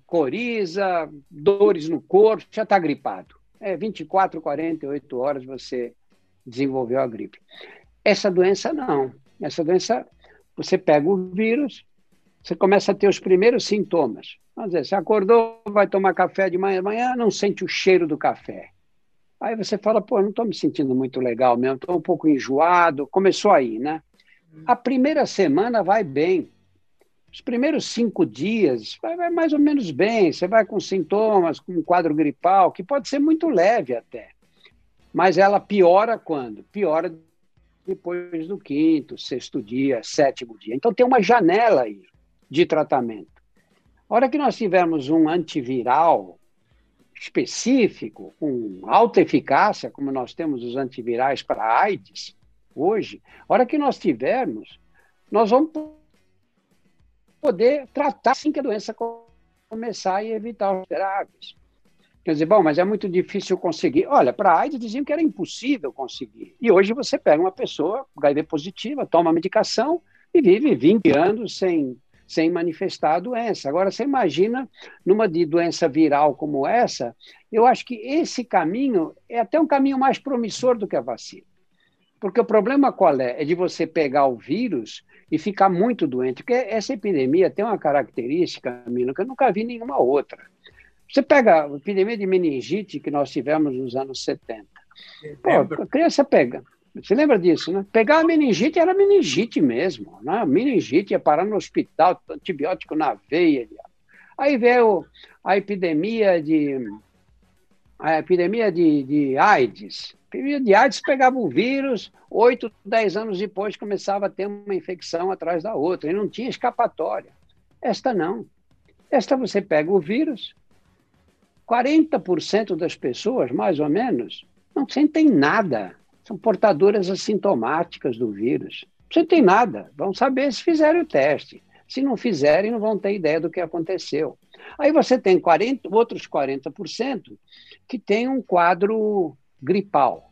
coriza, dores no corpo, já está gripado. É 24, 48 horas você desenvolveu a gripe. Essa doença não. Essa doença, você pega o vírus, você começa a ter os primeiros sintomas. Vamos dizer, você acordou, vai tomar café de manhã, manhã não sente o cheiro do café. Aí você fala, pô, não estou me sentindo muito legal mesmo, estou um pouco enjoado. Começou aí, né? A primeira semana vai bem. Os primeiros cinco dias vai, vai mais ou menos bem. Você vai com sintomas, com um quadro gripal, que pode ser muito leve até. Mas ela piora quando? Piora depois do quinto, sexto dia, sétimo dia. Então tem uma janela aí de tratamento. A hora que nós tivermos um antiviral específico, com alta eficácia, como nós temos os antivirais para AIDS hoje, a hora que nós tivermos, nós vamos poder tratar assim que a doença começar e evitar os graves. Quer dizer, bom, mas é muito difícil conseguir. Olha, para a AIDS diziam que era impossível conseguir. E hoje você pega uma pessoa HIV positiva, toma medicação e vive 20 anos sem sem manifestar a doença. Agora, você imagina numa de doença viral como essa, eu acho que esse caminho é até um caminho mais promissor do que a vacina. Porque o problema qual é? É de você pegar o vírus e ficar muito doente. Porque essa epidemia tem uma característica, Mino, que eu nunca vi nenhuma outra. Você pega a epidemia de meningite que nós tivemos nos anos 70. Pô, a criança pega, você lembra disso, né? Pegar a meningite era meningite mesmo, né? Meningite ia parar no hospital, antibiótico na veia. Aí veio a epidemia de a epidemia de, de AIDS. A epidemia de AIDS pegava o vírus, oito, dez anos depois começava a ter uma infecção atrás da outra, e não tinha escapatória. Esta não. Esta você pega o vírus, 40% das pessoas, mais ou menos, não sentem nada são portadoras assintomáticas do vírus. Você tem nada, vão saber se fizerem o teste. Se não fizerem, não vão ter ideia do que aconteceu. Aí você tem 40, outros 40% que tem um quadro gripal,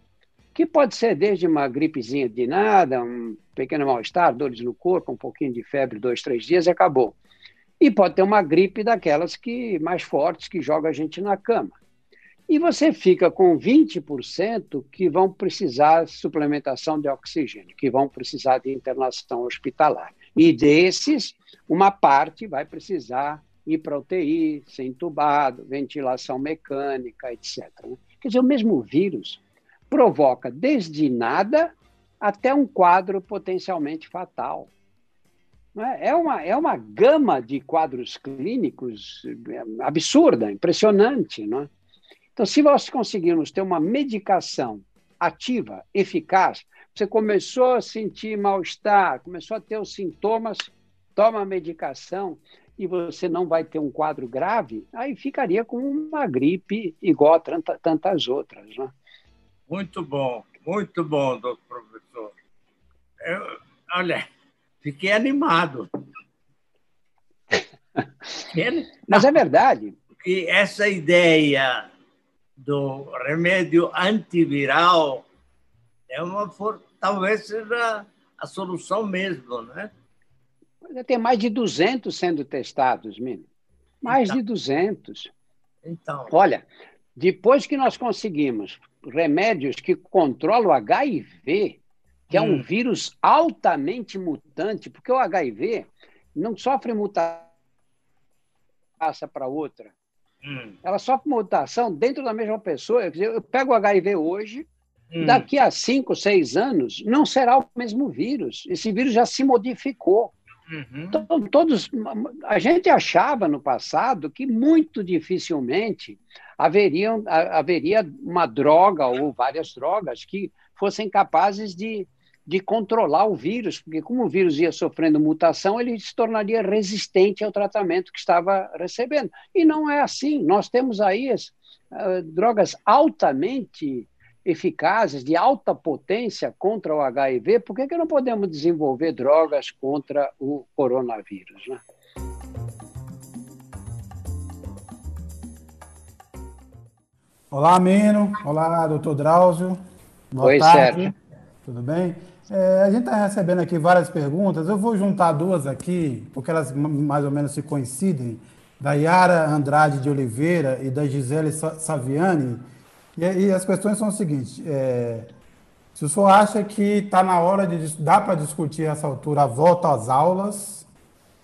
que pode ser desde uma gripezinha de nada, um pequeno mal-estar, dores no corpo, um pouquinho de febre, dois, três dias e acabou. E pode ter uma gripe daquelas que mais fortes que joga a gente na cama. E você fica com 20% que vão precisar de suplementação de oxigênio, que vão precisar de internação hospitalar. E desses, uma parte vai precisar ir para UTI, ser entubado, ventilação mecânica, etc. Quer dizer, o mesmo vírus provoca desde nada até um quadro potencialmente fatal. É? é uma, é uma gama de quadros clínicos absurda, impressionante. Não é? Então, se nós conseguirmos ter uma medicação ativa, eficaz, você começou a sentir mal-estar, começou a ter os sintomas, toma a medicação e você não vai ter um quadro grave, aí ficaria com uma gripe igual a tanta, tantas outras. Né? Muito bom, muito bom, doutor professor. Eu, olha, fiquei animado. Mas é verdade. E essa ideia do remédio antiviral é uma talvez seja a solução mesmo, né? Tem mais de 200 sendo testados, Mino. Mais então, de 200. Então. Olha, depois que nós conseguimos remédios que controlam o HIV, que é um hum. vírus altamente mutante, porque o HIV não sofre mutação passa para outra. Hum. Ela sofre mutação dentro da mesma pessoa. Dizer, eu pego o HIV hoje, hum. daqui a cinco, seis anos, não será o mesmo vírus. Esse vírus já se modificou. Uhum. Então, todos, a gente achava no passado que muito dificilmente haveriam, haveria uma droga ou várias drogas que fossem capazes de, de controlar o vírus, porque como o vírus ia sofrendo mutação, ele se tornaria resistente ao tratamento que estava recebendo. E não é assim. Nós temos aí as, uh, drogas altamente eficazes, de alta potência contra o HIV, por que, que não podemos desenvolver drogas contra o coronavírus? Né? Olá, Meno. Olá, doutor Drauzio. Boa Oi, tarde. Sérgio. Tudo bem? É, a gente está recebendo aqui várias perguntas. Eu vou juntar duas aqui, porque elas mais ou menos se coincidem, da Yara Andrade de Oliveira e da Gisele Saviani e, e as questões são as seguintes: é, se o senhor acha que está na hora de dá para discutir essa altura a volta às aulas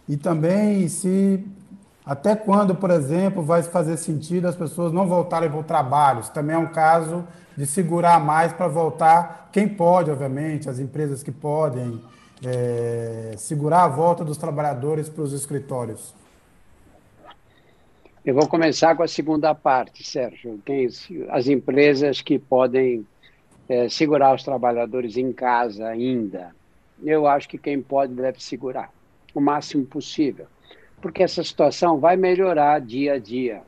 e também se até quando, por exemplo, vai fazer sentido as pessoas não voltarem para o trabalho? Isso também é um caso de segurar mais para voltar. Quem pode, obviamente, as empresas que podem é, segurar a volta dos trabalhadores para os escritórios. Eu vou começar com a segunda parte, Sérgio. Quem, as empresas que podem é, segurar os trabalhadores em casa ainda. Eu acho que quem pode deve segurar o máximo possível, porque essa situação vai melhorar dia a dia.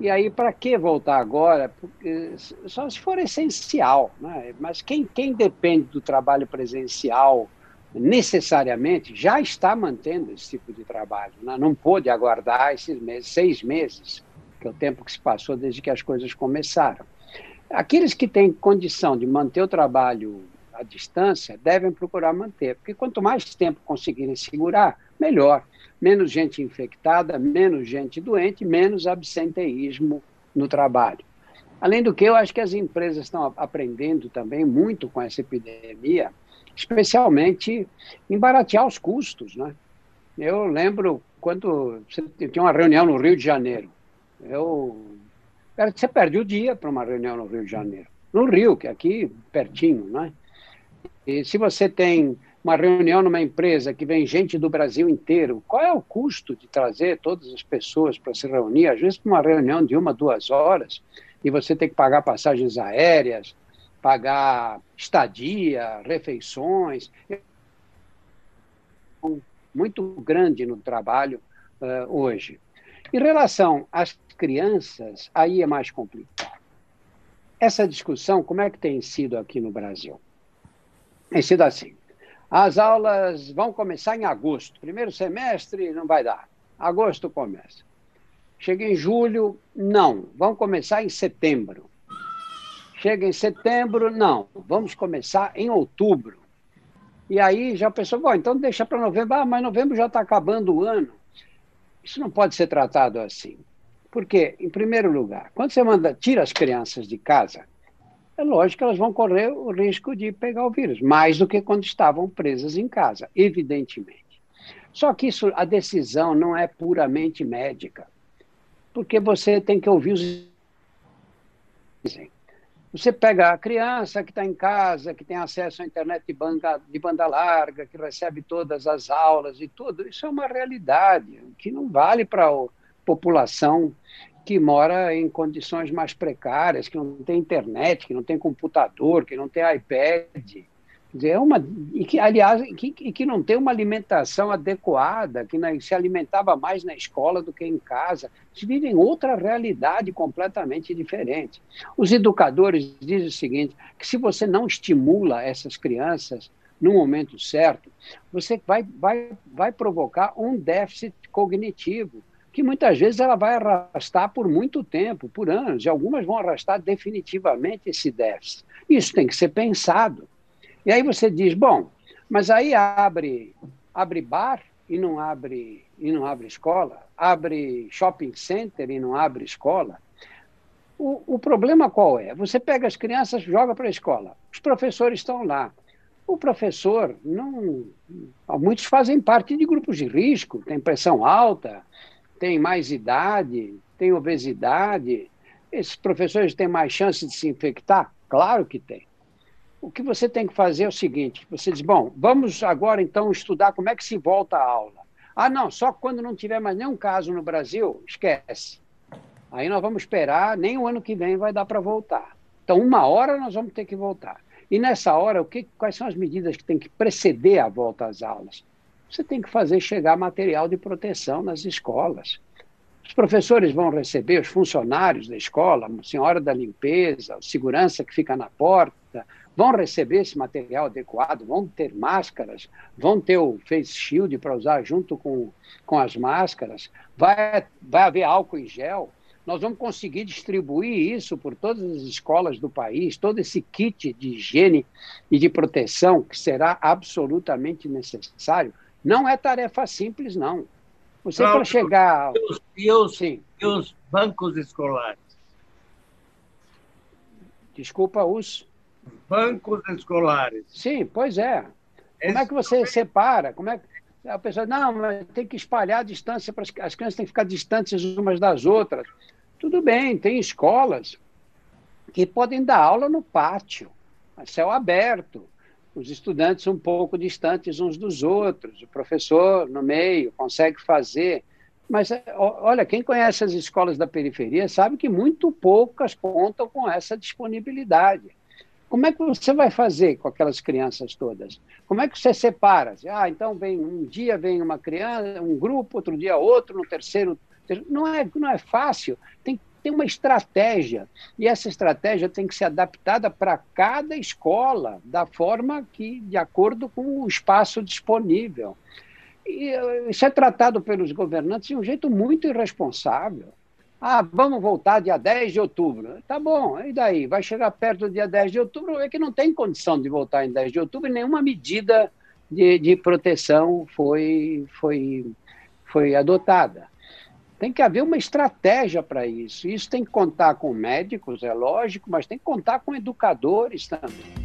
E aí, para que voltar agora? Porque, só se for essencial. Né? Mas quem, quem depende do trabalho presencial necessariamente já está mantendo esse tipo de trabalho. Né? Não pôde aguardar esses meses, seis meses, que é o tempo que se passou desde que as coisas começaram. Aqueles que têm condição de manter o trabalho à distância devem procurar manter, porque quanto mais tempo conseguirem segurar, melhor. Menos gente infectada, menos gente doente, menos absenteísmo no trabalho. Além do que, eu acho que as empresas estão aprendendo também muito com essa epidemia especialmente em baratear os custos. Né? Eu lembro quando tinha uma reunião no Rio de Janeiro. Eu, você perde o dia para uma reunião no Rio de Janeiro. No Rio, que é aqui pertinho, né? E se você tem uma reunião numa empresa que vem gente do Brasil inteiro, qual é o custo de trazer todas as pessoas para se reunir? Às vezes, para uma reunião de uma, duas horas, e você tem que pagar passagens aéreas, pagar estadia, refeições. Muito grande no trabalho uh, hoje. Em relação às crianças, aí é mais complicado. Essa discussão, como é que tem sido aqui no Brasil? Tem sido assim. As aulas vão começar em agosto. Primeiro semestre não vai dar. Agosto começa. Chega em julho, não. Vão começar em setembro. Chega em setembro, não, vamos começar em outubro. E aí já pensou, bom, então deixa para novembro, ah, mas novembro já está acabando o ano. Isso não pode ser tratado assim. Porque, em primeiro lugar, quando você manda, tira as crianças de casa, é lógico que elas vão correr o risco de pegar o vírus, mais do que quando estavam presas em casa, evidentemente. Só que isso, a decisão não é puramente médica, porque você tem que ouvir os você pega a criança que está em casa, que tem acesso à internet de banda, de banda larga, que recebe todas as aulas e tudo, isso é uma realidade que não vale para a população que mora em condições mais precárias, que não tem internet, que não tem computador, que não tem iPad dizer, é uma, e que, aliás, que, que não tem uma alimentação adequada, que se alimentava mais na escola do que em casa. Eles vivem outra realidade completamente diferente. Os educadores dizem o seguinte, que se você não estimula essas crianças no momento certo, você vai, vai, vai provocar um déficit cognitivo, que muitas vezes ela vai arrastar por muito tempo, por anos, e algumas vão arrastar definitivamente esse déficit. Isso tem que ser pensado. E aí você diz, bom, mas aí abre, abre bar e não abre e não abre escola, abre shopping center e não abre escola. O, o problema qual é? Você pega as crianças, joga para a escola. Os professores estão lá. O professor não. Muitos fazem parte de grupos de risco, tem pressão alta, tem mais idade, tem obesidade. Esses professores têm mais chance de se infectar? Claro que tem. O que você tem que fazer é o seguinte: você diz, bom, vamos agora então estudar como é que se volta à aula. Ah, não, só quando não tiver mais nenhum caso no Brasil, esquece. Aí nós vamos esperar, nem o ano que vem vai dar para voltar. Então, uma hora nós vamos ter que voltar. E nessa hora, o que, quais são as medidas que tem que preceder a volta às aulas? Você tem que fazer chegar material de proteção nas escolas. Os professores vão receber, os funcionários da escola, a senhora da limpeza, a segurança que fica na porta, vão receber esse material adequado, vão ter máscaras, vão ter o face shield para usar junto com, com as máscaras, vai, vai haver álcool em gel nós vamos conseguir distribuir isso por todas as escolas do país, todo esse kit de higiene e de proteção que será absolutamente necessário. Não é tarefa simples, não. Você para chegar. E os, e, os, Sim. e os bancos escolares? Desculpa, os. Bancos escolares. Sim, pois é. Como é que você separa? Como é que. A pessoa, não, mas tem que espalhar a distância para as, as crianças têm que ficar distantes umas das outras. Tudo bem, tem escolas que podem dar aula no pátio, a céu aberto, os estudantes um pouco distantes uns dos outros, o professor no meio consegue fazer. Mas olha, quem conhece as escolas da periferia sabe que muito poucas contam com essa disponibilidade. Como é que você vai fazer com aquelas crianças todas? Como é que você separa? Ah, então vem um dia vem uma criança, um grupo, outro dia outro, no terceiro não é, não é fácil, tem ter uma estratégia. E essa estratégia tem que ser adaptada para cada escola, da forma que, de acordo com o espaço disponível. E eh, isso é tratado pelos governantes de um jeito muito irresponsável. Ah, vamos voltar dia 10 de outubro. Tá bom, e daí? Vai chegar perto do dia 10 de outubro, é que não tem condição de voltar em 10 de outubro e nenhuma medida de, de proteção foi, foi, foi adotada. Tem que haver uma estratégia para isso. Isso tem que contar com médicos, é lógico, mas tem que contar com educadores também.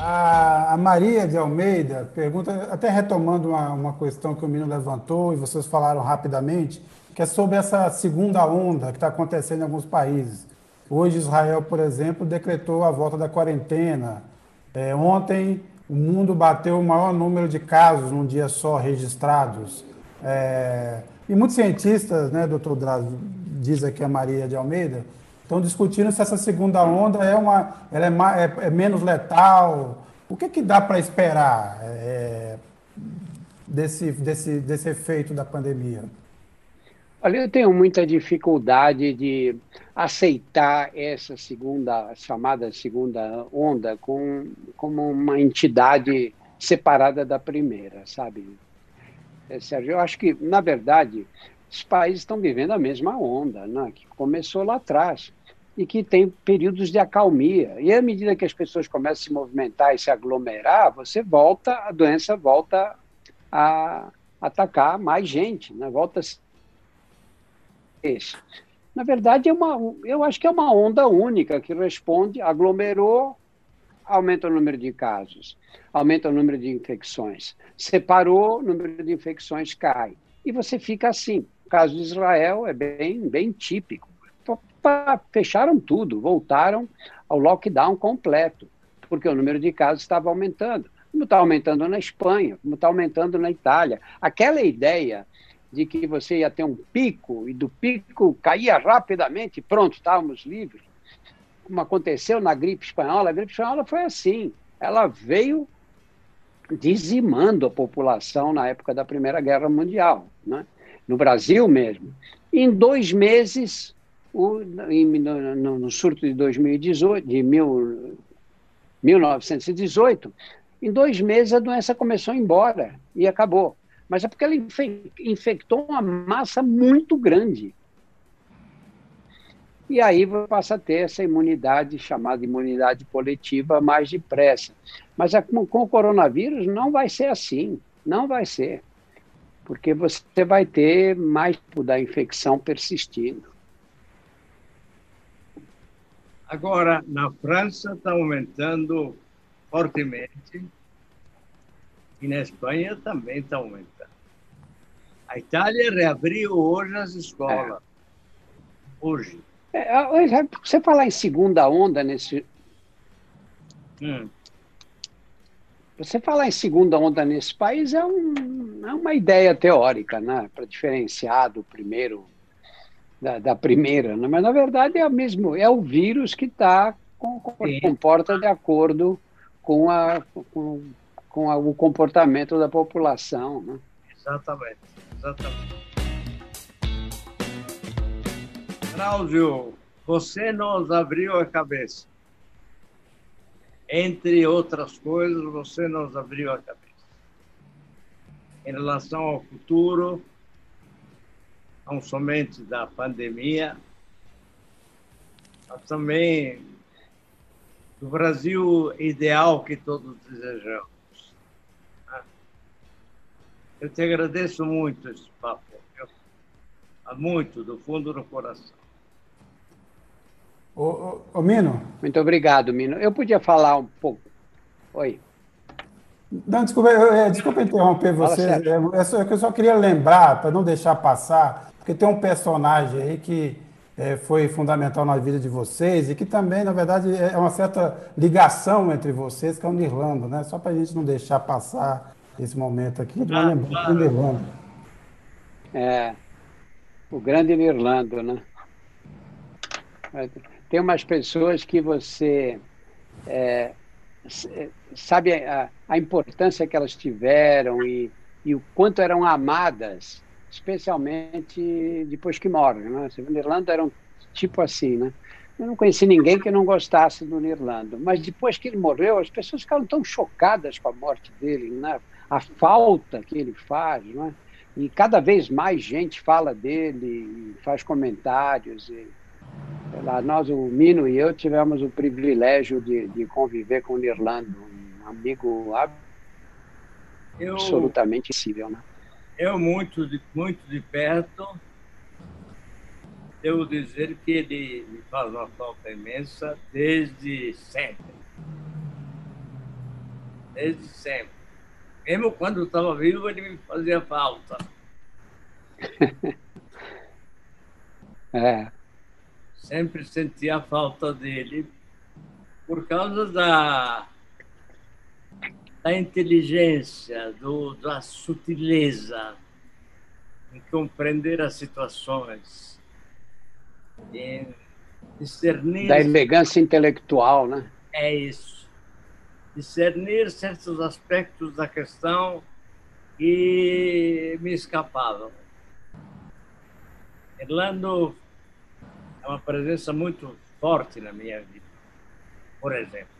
A Maria de Almeida pergunta, até retomando uma, uma questão que o menino levantou e vocês falaram rapidamente, que é sobre essa segunda onda que está acontecendo em alguns países. Hoje, Israel, por exemplo, decretou a volta da quarentena. É, ontem, o mundo bateu o maior número de casos num dia só registrados. É, e muitos cientistas, né, doutor Drazo, diz aqui a Maria de Almeida, estão discutindo se essa segunda onda é, uma, ela é, mais, é, é menos letal. O que, que dá para esperar é, desse, desse, desse efeito da pandemia? Olha, eu tenho muita dificuldade de aceitar essa segunda, chamada segunda onda, com, como uma entidade separada da primeira, sabe? É, Sérgio, eu acho que, na verdade, os países estão vivendo a mesma onda, né? que começou lá atrás e que tem períodos de acalmia. E à medida que as pessoas começam a se movimentar e se aglomerar, você volta, a doença volta a atacar mais gente, né? volta a. Na verdade, é uma, eu acho que é uma onda única que responde, aglomerou, aumenta o número de casos, aumenta o número de infecções. Separou, o número de infecções cai. E você fica assim. O caso de Israel é bem, bem típico. Fecharam tudo, voltaram ao lockdown completo, porque o número de casos estava aumentando. Como está aumentando na Espanha, como está aumentando na Itália. Aquela ideia de que você ia ter um pico e do pico caía rapidamente, pronto, estávamos livres. Como aconteceu na gripe espanhola, a gripe espanhola foi assim, ela veio dizimando a população na época da Primeira Guerra Mundial, né? no Brasil mesmo. Em dois meses, o, em, no, no, surto de 2018, de mil, 1918, em dois meses a doença começou a ir embora e acabou mas é porque ela infectou uma massa muito grande. E aí passa a ter essa imunidade chamada imunidade coletiva mais depressa. Mas com, com o coronavírus não vai ser assim, não vai ser. porque você vai ter mais da infecção persistindo. Agora, na França está aumentando fortemente e na Espanha também está aumentando. A Itália reabriu hoje as escolas. É. Hoje. É, você falar em segunda onda nesse. Hum. Você falar em segunda onda nesse país é, um, é uma ideia teórica, né? Para diferenciar do primeiro, da, da primeira, né? mas na verdade é o mesmo, é o vírus que está com, comporta de acordo com, a, com, com a, o comportamento da população, né? Exatamente, exatamente. Cláudio, você nos abriu a cabeça entre outras coisas, você nos abriu a cabeça. Em relação ao futuro, não somente da pandemia, mas também do Brasil ideal que todos desejamos. Eu te agradeço muito esse papo, muito, do fundo do coração. Ô, ô, ô, Mino. Muito obrigado, Mino. Eu podia falar um pouco. Oi. Não, desculpa, eu, desculpa interromper você. É, é, só, eu só queria lembrar, para não deixar passar, porque tem um personagem aí que é, foi fundamental na vida de vocês e que também, na verdade, é uma certa ligação entre vocês, que é o Nirlando, né? Só para a gente não deixar passar esse momento aqui, de uma ah, lembrança claro. do Nirlando. É, o grande Nirlando, né? tem umas pessoas que você é, sabe a, a, importância que elas tiveram e, e, o quanto eram amadas, especialmente depois que morrem. Né? O Nirlando era um tipo assim, né? Eu não conheci ninguém que não gostasse do Nirlando, mas depois que ele morreu, as pessoas ficaram tão chocadas com a morte dele, né? a falta que ele faz, né? e cada vez mais gente fala dele, faz comentários. E, lá, nós, o Mino e eu, tivemos o privilégio de, de conviver com o Nirlando, um amigo eu, absolutamente possível, né? Eu, muito de, muito de perto, devo dizer que ele me faz uma falta imensa desde sempre. Desde sempre. Mesmo quando eu estava vivo, ele me fazia falta. é sempre senti a falta dele por causa da, da inteligência, do, da sutileza em compreender as situações, em discernir. Da elegância intelectual, né? É isso. Discernir certos aspectos da questão que me escapavam. Orlando é uma presença muito forte na minha vida, por exemplo.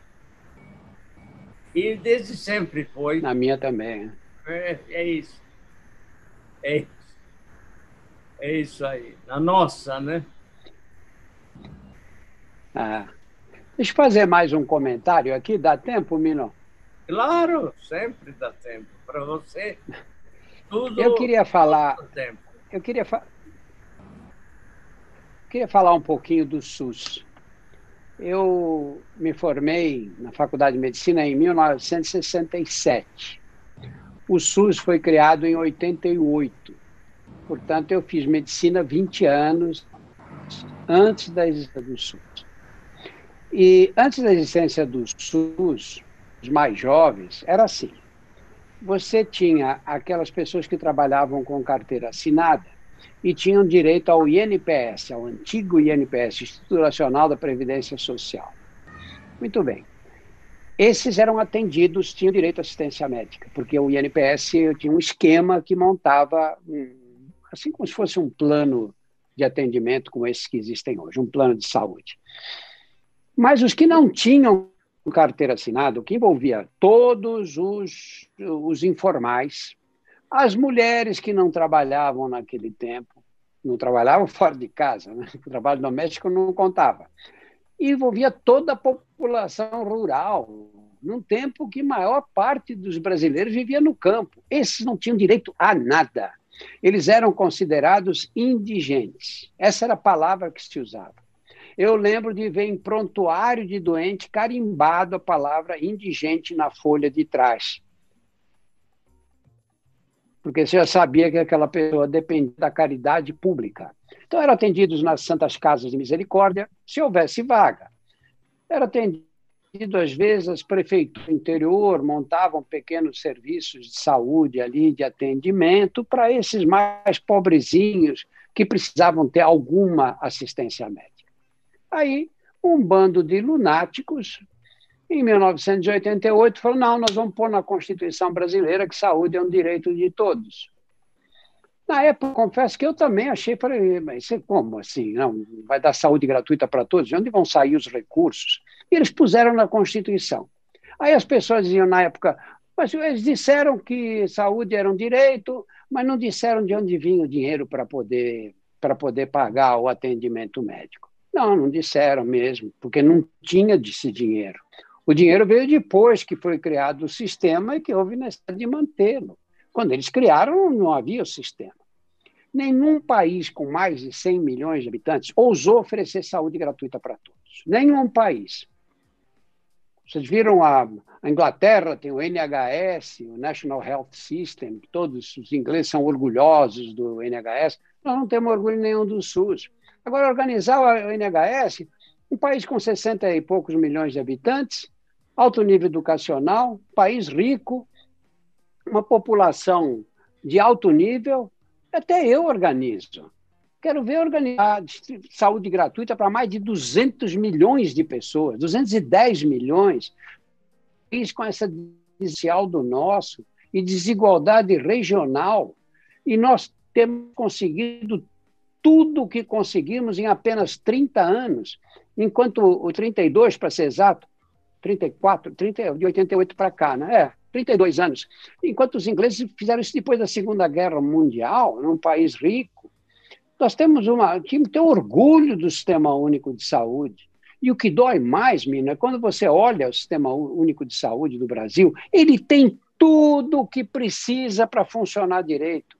E desde sempre foi. Na minha também. É, é isso. É isso. É isso aí. Na nossa, né? Ah. Deixa eu fazer mais um comentário aqui. Dá tempo, Mino? Claro, sempre dá tempo. Para você, tudo. Eu queria falar. Eu queria falar Queria falar um pouquinho do SUS. Eu me formei na Faculdade de Medicina em 1967. O SUS foi criado em 88. Portanto, eu fiz medicina 20 anos antes da existência do SUS. E antes da existência do SUS, os mais jovens, era assim. Você tinha aquelas pessoas que trabalhavam com carteira assinada, e tinham direito ao INPS, ao antigo INPS, Instituto Nacional da Previdência Social. Muito bem. Esses eram atendidos, tinham direito à assistência médica, porque o INPS tinha um esquema que montava, assim como se fosse um plano de atendimento como esses que existem hoje, um plano de saúde. Mas os que não tinham carteira assinada, o que envolvia todos os, os informais, as mulheres que não trabalhavam naquele tempo, não trabalhavam fora de casa, né? o trabalho doméstico não contava. Envolvia toda a população rural, num tempo que maior parte dos brasileiros vivia no campo. Esses não tinham direito a nada. eles eram considerados indigentes. Essa era a palavra que se usava. Eu lembro de ver em prontuário de doente carimbado a palavra indigente na folha de trás. Porque você já sabia que aquela pessoa dependia da caridade pública. Então, eram atendidos nas Santas Casas de Misericórdia, se houvesse vaga. Era atendido às vezes as prefeituras do interior montavam pequenos serviços de saúde ali, de atendimento, para esses mais pobrezinhos que precisavam ter alguma assistência médica. Aí, um bando de lunáticos, em 1988, falou: não, nós vamos pôr na Constituição brasileira que saúde é um direito de todos. Na época, confesso que eu também achei, falei, mas como assim? Não, vai dar saúde gratuita para todos? De onde vão sair os recursos? E eles puseram na Constituição. Aí as pessoas diziam na época, mas eles disseram que saúde era um direito, mas não disseram de onde vinha o dinheiro para poder, para poder pagar o atendimento médico. Não, não disseram mesmo, porque não tinha esse dinheiro. O dinheiro veio depois que foi criado o sistema e que houve necessidade de mantê-lo. Quando eles criaram, não havia o sistema. Nenhum país com mais de 100 milhões de habitantes ousou oferecer saúde gratuita para todos. Nenhum país. Vocês viram a, a, Inglaterra tem o NHS, o National Health System, todos os ingleses são orgulhosos do NHS. Nós não temos orgulho nenhum do SUS. Agora, organizar o NHS, um país com 60 e poucos milhões de habitantes, alto nível educacional, país rico, uma população de alto nível, até eu organizo. Quero ver organizar saúde gratuita para mais de 200 milhões de pessoas, 210 milhões, com essa inicial do nosso e desigualdade regional. E nós temos conseguido tudo o que conseguimos em apenas 30 anos, enquanto o 32, para ser exato, 34, 30, de 88 para cá, né? É, 32 anos. Enquanto os ingleses fizeram isso depois da Segunda Guerra Mundial, num país rico, nós temos uma. que ter orgulho do Sistema Único de Saúde. E o que dói mais, Mina, é quando você olha o Sistema Único de Saúde do Brasil, ele tem tudo o que precisa para funcionar direito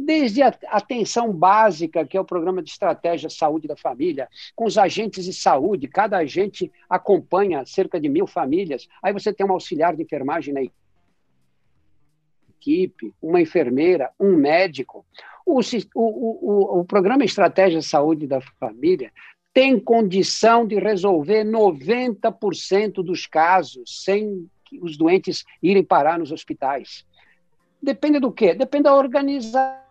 desde a atenção básica, que é o programa de estratégia saúde da família, com os agentes de saúde, cada agente acompanha cerca de mil famílias, aí você tem um auxiliar de enfermagem na equipe, uma enfermeira, um médico. O, o, o, o programa Estratégia Saúde da Família tem condição de resolver 90% dos casos sem os doentes irem parar nos hospitais. Depende do quê? Depende da organização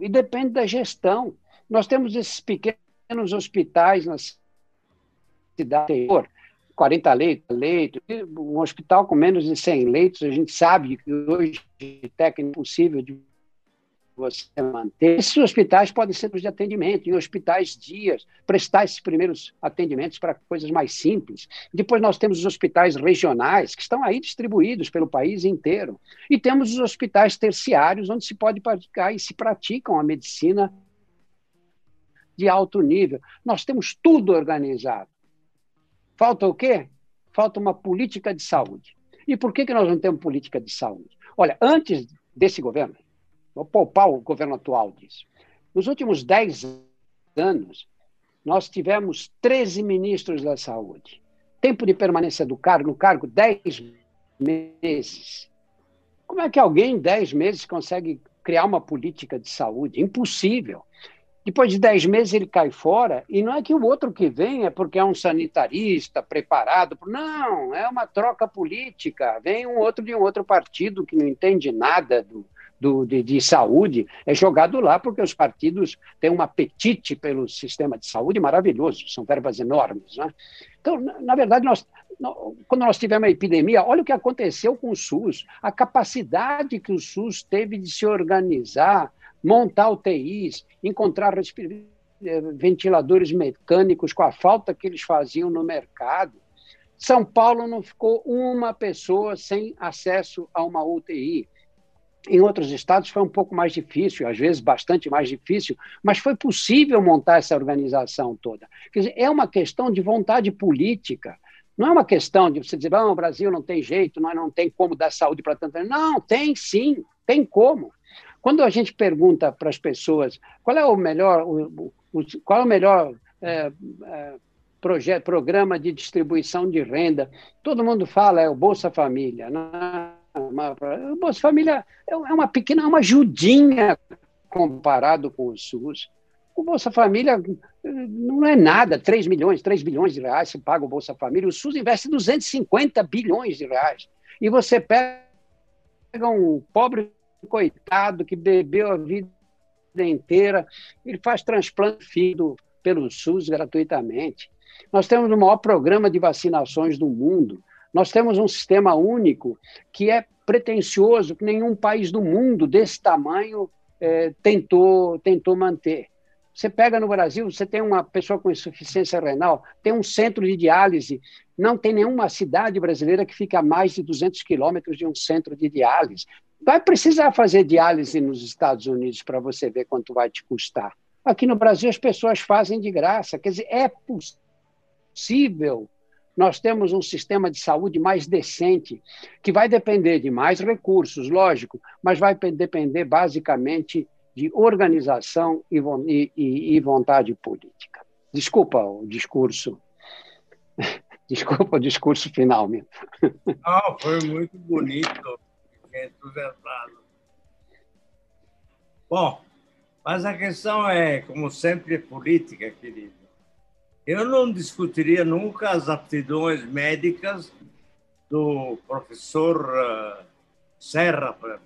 e depende da gestão. Nós temos esses pequenos hospitais na cidade 40 leitos, leito, um hospital com menos de 100 leitos, a gente sabe que hoje é técnico possível de você manter. Esses hospitais podem ser de atendimento, em hospitais dias, prestar esses primeiros atendimentos para coisas mais simples. Depois nós temos os hospitais regionais, que estão aí distribuídos pelo país inteiro. E temos os hospitais terciários, onde se pode praticar e se praticam a medicina de alto nível. Nós temos tudo organizado. Falta o quê? Falta uma política de saúde. E por que, que nós não temos política de saúde? Olha, antes desse governo, vou poupar o governo atual disso. Nos últimos 10 anos, nós tivemos 13 ministros da saúde. Tempo de permanência do cargo, no cargo, 10 meses. Como é que alguém em 10 meses consegue criar uma política de saúde? Impossível. Depois de 10 meses ele cai fora, e não é que o outro que vem é porque é um sanitarista preparado. Não, é uma troca política. Vem um outro de um outro partido que não entende nada do, do, de, de, saúde é jogado lá porque os partidos têm um apetite pelo sistema de saúde maravilhoso, são verbas enormes. Né? Então, na, na verdade, nós, quando nós tivemos a epidemia, olha o que aconteceu com o SUS, a capacidade que o SUS teve de se organizar, montar UTIs, encontrar eh, ventiladores mecânicos com a falta que eles faziam no mercado. São Paulo não ficou uma pessoa sem acesso a uma UTI. Em outros estados foi um pouco mais difícil, às vezes bastante mais difícil, mas foi possível montar essa organização toda. Quer dizer, é uma questão de vontade política. Não é uma questão de você dizer, não, o Brasil não tem jeito, nós não tem como dar saúde para tanta. Não, tem sim, tem como. Quando a gente pergunta para as pessoas qual é o melhor, o, o, qual é o melhor é, é, projeto, programa de distribuição de renda, todo mundo fala é o Bolsa Família. Né? O Bolsa Família é, é uma pequena, uma ajudinha comparado com o SUS. O Bolsa Família não é nada, 3 milhões, 3 bilhões de reais se paga o Bolsa Família. O SUS investe 250 bilhões de reais. E você pega um pobre coitado que bebeu a vida inteira, ele faz transplante filho pelo SUS gratuitamente. Nós temos o maior programa de vacinações do mundo. Nós temos um sistema único que é pretensioso, que nenhum país do mundo desse tamanho é, tentou, tentou manter. Você pega no Brasil, você tem uma pessoa com insuficiência renal, tem um centro de diálise, não tem nenhuma cidade brasileira que fique a mais de 200 quilômetros de um centro de diálise. Vai precisar fazer diálise nos Estados Unidos para você ver quanto vai te custar. Aqui no Brasil as pessoas fazem de graça, quer dizer, é possível. Nós temos um sistema de saúde mais decente, que vai depender de mais recursos, lógico, mas vai depender basicamente de organização e, e, e vontade política. Desculpa o discurso. Desculpa o discurso final, meu. Foi muito bonito, entusiasmado. Bom, mas a questão é, como sempre, é política, querido. Eu não discutiria nunca as aptidões médicas do professor eh, Serra,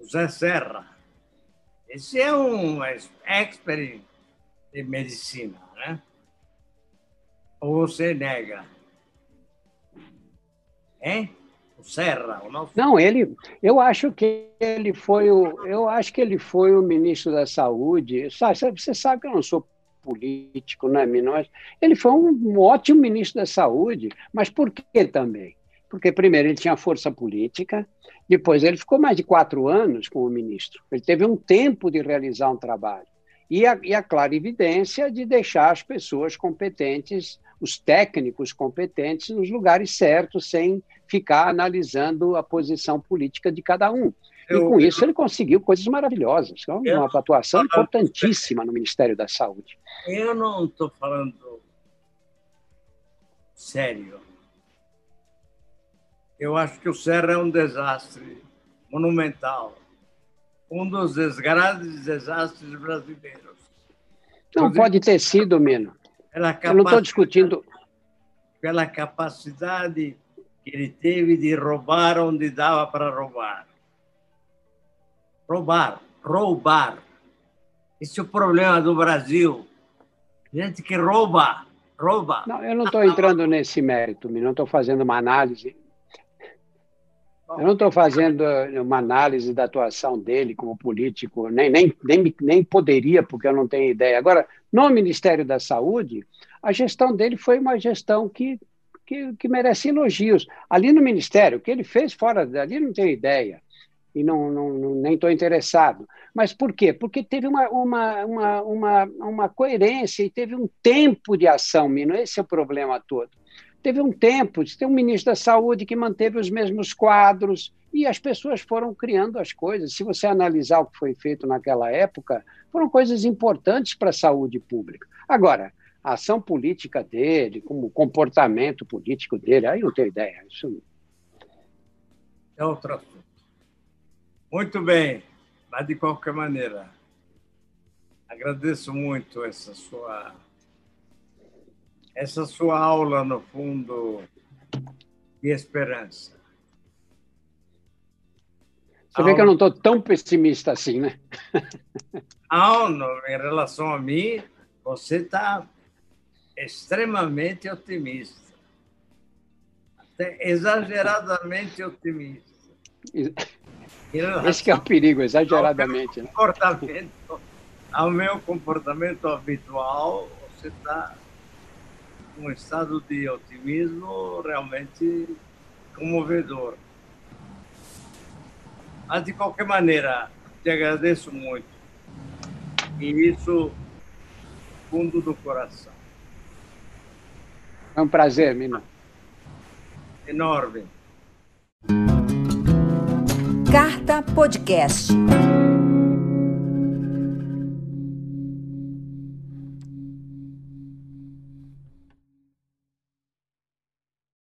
José Serra esse é um expert de medicina, né? Ou você nega? Hein? O Serra, o nosso... Não, ele, eu acho que ele foi o, eu acho que ele foi o ministro da Saúde. Você sabe que eu não sou político, não é, Minós? Ele foi um ótimo ministro da Saúde, mas por que também? Porque, primeiro, ele tinha força política, depois, ele ficou mais de quatro anos como ministro. Ele teve um tempo de realizar um trabalho. E a, e a clara evidência de deixar as pessoas competentes, os técnicos competentes, nos lugares certos, sem ficar analisando a posição política de cada um. E com isso ele conseguiu coisas maravilhosas. Então, uma atuação importantíssima no Ministério da Saúde. Eu não estou falando sério. Eu acho que o Serra é um desastre monumental. Um dos grandes desastres brasileiros. Não pode ter sido, Mino. Eu não estou discutindo. Pela capacidade que ele teve de roubar onde dava para roubar. Roubar, roubar. Esse é o problema do Brasil. Gente que rouba, rouba. Não, eu não estou entrando nesse mérito. Não estou fazendo uma análise eu não estou fazendo uma análise da atuação dele como político, nem, nem, nem, nem poderia, porque eu não tenho ideia. Agora, no Ministério da Saúde, a gestão dele foi uma gestão que, que, que merece elogios. Ali no Ministério, o que ele fez fora dali, não tenho ideia. E não, não, nem estou interessado. Mas por quê? Porque teve uma, uma, uma, uma, uma coerência e teve um tempo de ação, Mino. Esse é o problema todo. Teve um tempo, tem um ministro da Saúde que manteve os mesmos quadros e as pessoas foram criando as coisas. Se você analisar o que foi feito naquela época, foram coisas importantes para a saúde pública. Agora, a ação política dele, como o comportamento político dele, aí não tenho ideia. Isso é outro assunto. Muito bem, mas de qualquer maneira, agradeço muito essa sua essa sua aula, no fundo, de esperança. Você vê que eu não estou tão pessimista assim, né? Não, em relação a mim, você está extremamente otimista. Até exageradamente otimista. Esse que é o perigo, exageradamente. Ao meu né? comportamento, ao meu comportamento habitual, você está um estado de otimismo realmente comovedor. Mas, de qualquer maneira, te agradeço muito. E isso, fundo do coração. É um prazer, Mino. Enorme. Carta Podcast.